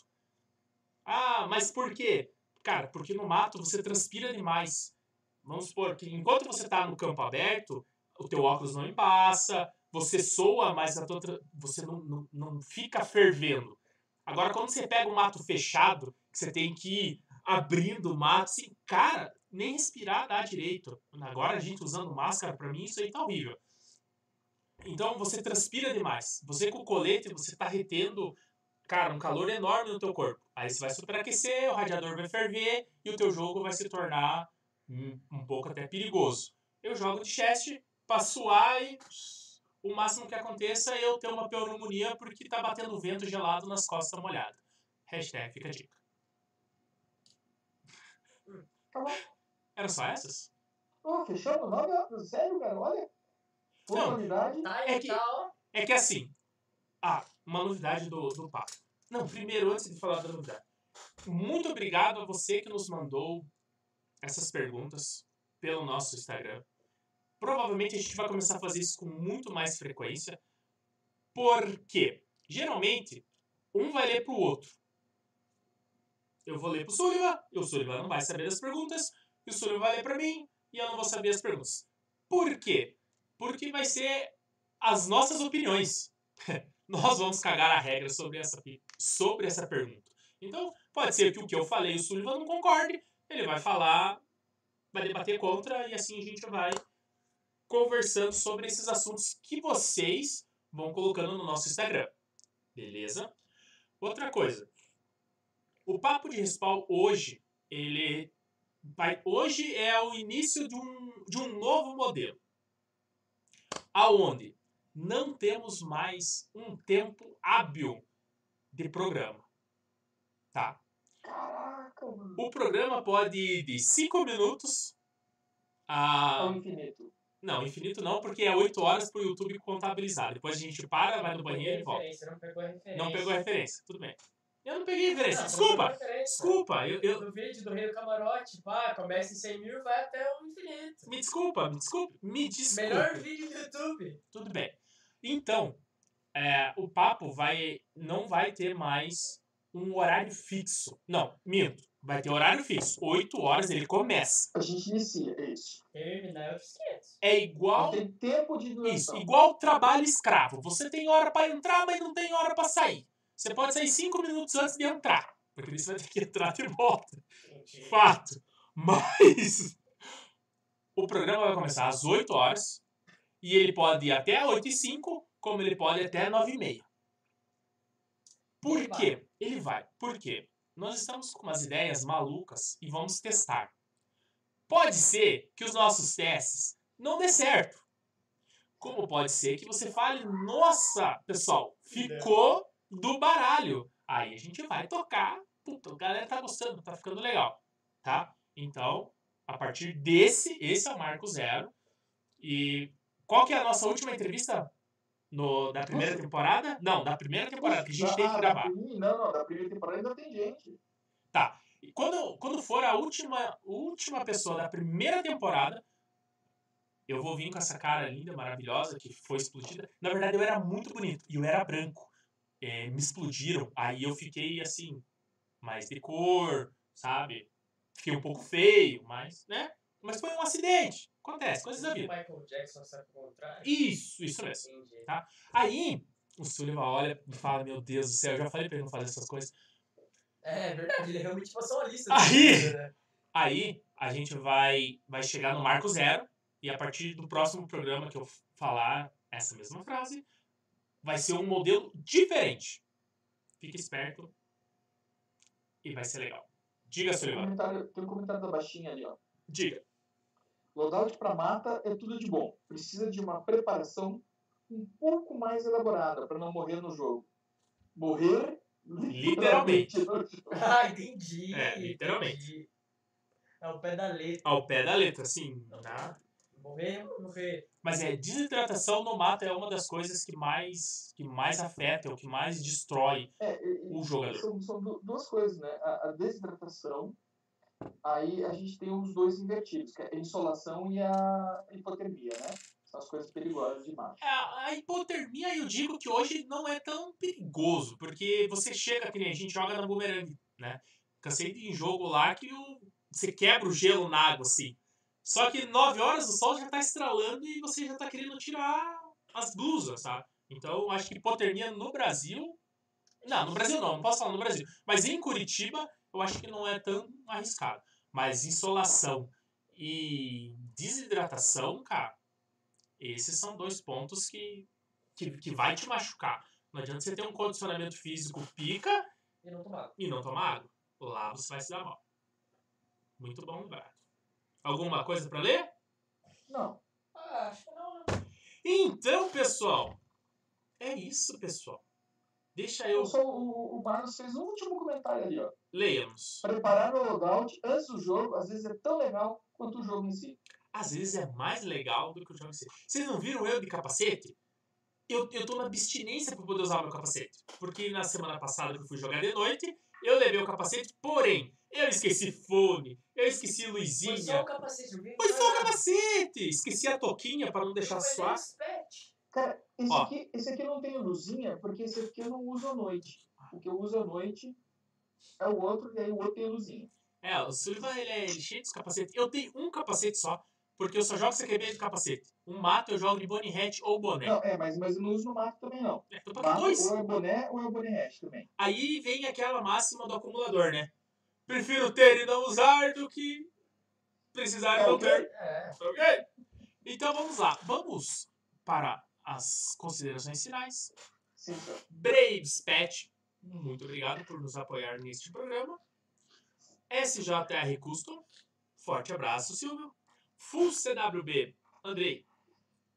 A: Ah, mas por quê? Cara, porque no mato você transpira demais. Vamos supor que enquanto você está no campo aberto, o teu óculos não embaça, você soa, mas a tua, você não, não, não fica fervendo. Agora, quando você pega um mato fechado, que você tem que ir abrindo o mato, assim, cara, nem respirar dá direito. Agora a gente usando máscara, pra mim isso aí tá horrível. Então você transpira demais. Você com o colete, você tá retendo, cara, um calor enorme no teu corpo. Aí você vai superaquecer, o radiador vai ferver e o teu jogo vai se tornar um, um pouco até perigoso. Eu jogo de chest pra suar e o máximo que aconteça é eu ter uma pneumonia porque tá batendo vento gelado nas costas molhadas. Hashtag fica a dica.
B: Tá bom.
A: Eram só essas?
B: Oh, fechamos? Nove, sério, cara? Olha.
A: Não.
B: unidade.
C: Tá,
A: É que-. É que assim. Ah, uma novidade do, do papo. Não, primeiro, antes de falar da novidade. Muito obrigado a você que nos mandou essas perguntas pelo nosso Instagram. Provavelmente a gente vai começar a fazer isso com muito mais frequência. Porque, geralmente, um vai ler pro outro. Eu vou ler pro Sullivan, e o Sullivan não vai saber das perguntas, e o Sullivan vai ler pra mim, e eu não vou saber as perguntas. Por quê? Porque vai ser as nossas opiniões. Nós vamos cagar a regra sobre essa, sobre essa pergunta. Então, pode ser que o que eu falei o Sullivan não concorde, ele vai falar, vai debater contra, e assim a gente vai conversando sobre esses assuntos que vocês vão colocando no nosso Instagram. Beleza? Outra coisa. O papo de respawn hoje, ele vai, hoje é o início de um, de um novo modelo. Aonde não temos mais um tempo hábil de programa. Tá?
B: Caraca, mano.
A: O programa pode ir de 5 minutos a
B: Ao infinito.
A: Não, infinito não, porque é 8 horas pro YouTube contabilizar. Depois a gente para, vai no banheiro e volta.
C: Referência, Não pegou a referência.
A: Não pegou a referência, tudo bem. Eu não peguei referência,
C: Não,
A: desculpa!
C: não referência.
A: Desculpa, eu, eu-
C: No vídeo do Rei do Camarote, pá, começa em 100 mil e vai até o infinito.
A: Me desculpa, me desculpa, me desculpa.
C: Melhor vídeo do YouTube.
A: Tudo bem. Então, é, o papo vai não vai ter mais um horário fixo. Não, minto. Vai ter horário fixo. 8 horas ele começa.
B: A gente inicia, é isso.
C: Terminar é outros 500.
A: É igual
B: tem tempo de
A: Isso,
B: duração.
A: igual trabalho escravo. Você tem hora pra entrar, mas não tem hora pra sair. Você pode sair cinco minutos antes de entrar, porque você vai ter que entrar de volta.
C: Mentira.
A: Fato. Mas o programa vai começar às 8 horas e ele pode ir até 8 e 5, como ele pode ir até 9 e meia. Por quê? Ele vai. Por quê? Nós estamos com umas ideias malucas e vamos testar. Pode ser que os nossos testes não dê certo. Como pode ser que você fale, nossa, pessoal, ficou do baralho. Aí a gente vai tocar. Puta, a galera tá gostando, tá ficando legal. Tá? Então, a partir desse, esse é o Marco Zero. E qual que é a nossa última entrevista no, da primeira
B: Nossa.
A: temporada? Não, da primeira temporada, que a gente
B: Ah,
A: tem que
B: da
A: gravar.
B: Não, não, da primeira temporada ainda tem gente.
A: Tá. E quando, quando for a última, última pessoa da primeira temporada, eu vou vir com essa cara linda, maravilhosa, que foi explodida. Na verdade, eu era muito bonito e eu era branco. É, me explodiram, aí eu fiquei assim, mais de cor, sabe? Fiquei um pouco feio, mas, né? Mas foi um acidente. Acontece, coisas da vida.
C: Michael Jackson contrário.
A: Isso, isso mesmo.
C: Entendi.
A: Tá. Aí, o Sullivan olha e fala, meu Deus do céu, eu já falei pra ele não fazer essas coisas.
C: É verdade, ele realmente passou uma lista.
A: Aí!
C: coisa, né?
A: Aí, a gente vai, vai chegar no marco zero, e a partir do próximo programa que eu falar essa mesma frase, vai ser um modelo diferente. Fique esperto e vai ser legal. Diga,
B: Tem um
A: Sullivan.
B: comentário, tem um comentário da baixinha ali, ó.
A: Diga.
B: Loadout para mata é tudo de bom. Precisa de uma preparação um pouco mais elaborada para não morrer no jogo. Morrer
A: Literalmente.
B: jogo.
C: Ah, entendi.
A: É, literalmente.
C: entendi. É o pé da letra.
A: Ao pé da letra, sim. Tá?
C: Morrer, morrer.
A: Mas é, desidratação no mato é uma das coisas que mais, que mais afeta, ou que mais destrói
B: É, e-
A: o jogador.
B: são, são du- duas coisas, né? A, a desidratação, aí a gente tem os dois invertidos, que é a insolação e a hipotermia, né? São as coisas perigosas de mato.
A: É, A hipotermia eu digo que hoje não é tão perigoso, porque você chega, que a gente joga na bumerangue, né? Cansei de em jogo lá que o- você quebra o gelo na água, assim. Só que 9 horas o sol já tá estralando e você já tá querendo tirar as blusas, sabe? Então eu acho que hipotermia no Brasil. Não, no Brasil não, não posso falar no Brasil. Mas em Curitiba eu acho que não é tão arriscado. Mas insolação e desidratação, cara, esses são dois pontos que, que, que vai te machucar. Não adianta você ter um condicionamento físico pica
C: E não tomar.
A: e não tomar água. Lá você vai se dar mal. Muito bom lembrado. Alguma coisa pra ler?
B: Não.
C: Ah, acho que não, né?
A: Então, pessoal, é isso, pessoal. Deixa eu.
B: Só o, o Marlos fez um último comentário ali, ó.
A: Leia-nos.
B: Preparar o loadout antes do jogo, às vezes é tão legal quanto o jogo em si.
A: Às vezes é mais legal do que o jogo em si. Vocês não viram eu de capacete? Eu, eu tô na abstinência pra poder usar o meu capacete. Porque na semana passada que eu fui jogar de noite, eu levei o capacete, porém, eu esqueci fone, eu esqueci
C: Foi só
A: luzinha.
C: o capacete,
A: Foi só o
C: nada.
A: capacete! Esqueci a toquinha pra não deixar suar.
B: Cara, esse,
A: Ó.
B: aqui, esse aqui não tem luzinha, porque esse aqui eu não uso à noite. O que eu uso à noite é o outro, e aí o outro tem luzinha.
A: É, o Sullivan ele é cheio dos capacetes. Eu tenho um capacete só, porque eu só jogo CQB de capacete. Um mato eu jogo de Bonnie Hat ou boné.
B: Não, é, mas, mas eu não uso no mato também, não.
A: É, eu tô pra
B: Mato
A: dois.
B: ou é boné ou é boné hash também.
A: Aí vem aquela máxima do acumulador, né? Prefiro ter e não usar do que precisar e
B: É,
A: não ter.
C: É.
A: Ok? Então vamos lá. Vamos para as considerações finais.
B: Sim, senhor.
A: Braves Pet, muito obrigado por nos apoiar neste programa. SJR Custom, forte abraço, Silvio. Full CWB, Andrei,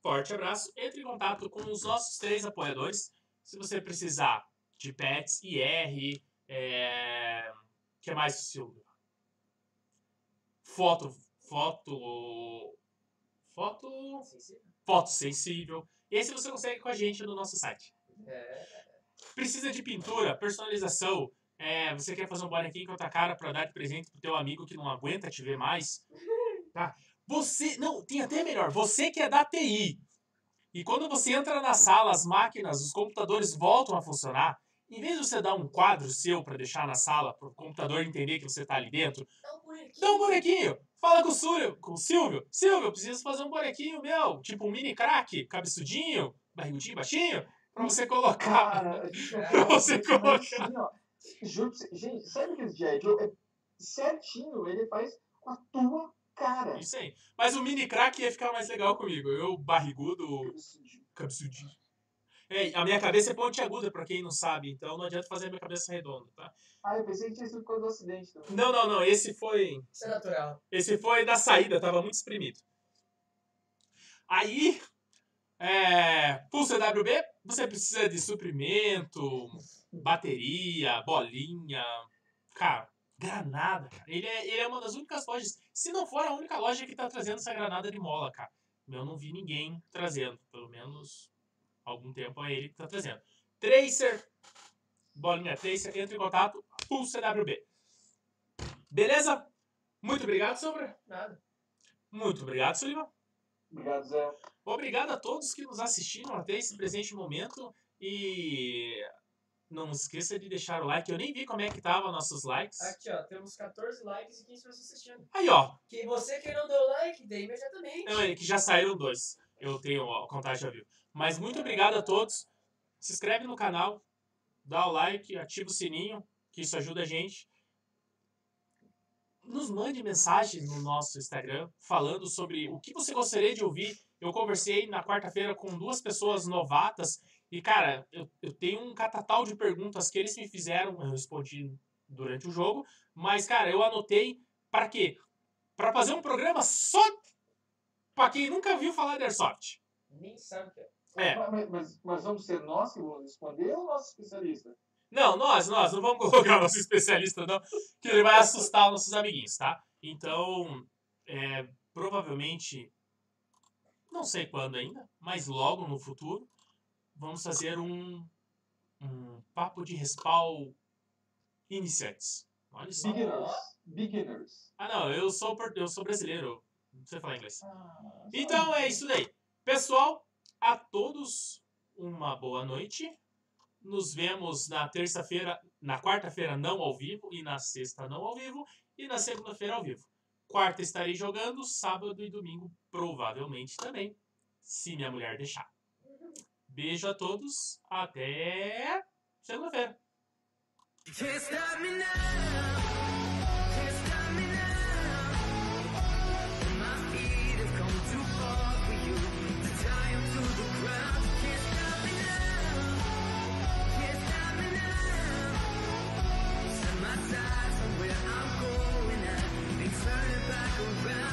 A: forte abraço. Entre em contato com os nossos três apoiadores. Se você precisar de pets, IR, é... que mais, Silvio? Foto, foto, foto,
C: Sensível.
A: foto sensível. Esse você consegue com a gente no nosso site.
C: É.
A: Precisa de pintura, personalização. É, você quer fazer um bonequinho com outra cara pra dar de presente pro teu amigo que não aguenta te ver mais? Tá? Você, não, tem até melhor. Você que é da TI. E quando você entra na sala, as máquinas, os computadores voltam a funcionar. Em vez de você dar um quadro seu pra deixar na sala, pro computador entender que você tá ali dentro,
C: Dá um bonequinho.
A: dá um bonequinho. Fala com o Silvio, com o Silvio. Silvio, eu preciso fazer um bonequinho meu, tipo um mini crack, cabeçudinho, barrigudinho, baixinho, pra você colocar.
B: Cara, a gente vai
A: Pra você
B: mas
A: colocar.
B: assim, ó, Juro pra gente, sabe aquele G.I. Joe? É certinho, ele faz com a tua cara.
A: Isso aí. Mas o mini crack ia ficar mais legal comigo. Eu, barrigudo, cabeçudinho. É, a minha cabeça é pontiaguda, pra quem não sabe, então não adianta fazer a minha cabeça redonda, tá?
B: Ah, eu pensei que tinha sido por causa do acidente também.
A: Não, não, não. Esse foi.
C: Isso é natural.
A: Esse foi da saída, tava muito espremido. Aí, é, pro CWB, você precisa de suprimento, bateria, bolinha, cara, granada, cara. Ele é, ele é uma das únicas lojas, se não for a única loja que tá trazendo essa granada de mola, cara. Eu não vi ninguém trazendo, pelo menos algum tempo é ele que tá trazendo. Tracer, bolinha Tracer, entre em contato, pro CWB. Beleza? Muito obrigado, Sombra.
C: Nada.
A: Muito obrigado, Sullivan.
B: Obrigado, Zé.
A: Obrigado a todos que nos assistiram até esse presente momento. E não esqueça de deixar o like. Eu nem vi como é que tava nossos likes.
C: Aqui, ó, temos 14 likes e 15 pessoas assistindo.
A: Aí, ó.
C: Que você que não deu like, dê imediatamente.
A: Não, que já saíram dois. Eu tenho a contagem ao vivo. Mas muito obrigado a todos. Se inscreve no canal, dá o like, ativa o sininho, que isso ajuda a gente. Nos mande mensagens no nosso Instagram falando sobre o que você gostaria de ouvir. Eu conversei na quarta-feira com duas pessoas novatas e, cara, eu, eu tenho um catatal de perguntas que eles me fizeram, eu respondi durante o jogo, mas, cara, eu anotei para quê? Para fazer um programa só para quem nunca viu falar de Airsoft.
C: Nem sabe o que é.
A: É.
B: Mas, mas, mas vamos ser nós que vamos responder ou nosso especialista?
A: Não, nós, nós, não vamos colocar o nosso especialista, não, que ele vai assustar os nossos amiguinhos, tá? Então, é, provavelmente, não sei quando ainda, mas logo no futuro, vamos fazer um, um papo de respawn iniciantes. Olha só.
B: Beginners. Beginners.
A: Ah, não, eu sou, eu sou brasileiro, não sei falar inglês.
B: Ah,
A: Então é isso daí. Pessoal, a todos uma boa noite. Nos vemos na terça-feira, na quarta-feira não ao vivo e na sexta não ao vivo e na segunda-feira ao vivo. Quarta estarei jogando, sábado e domingo provavelmente também, se minha mulher deixar. Beijo a todos, até segunda-feira.
D: around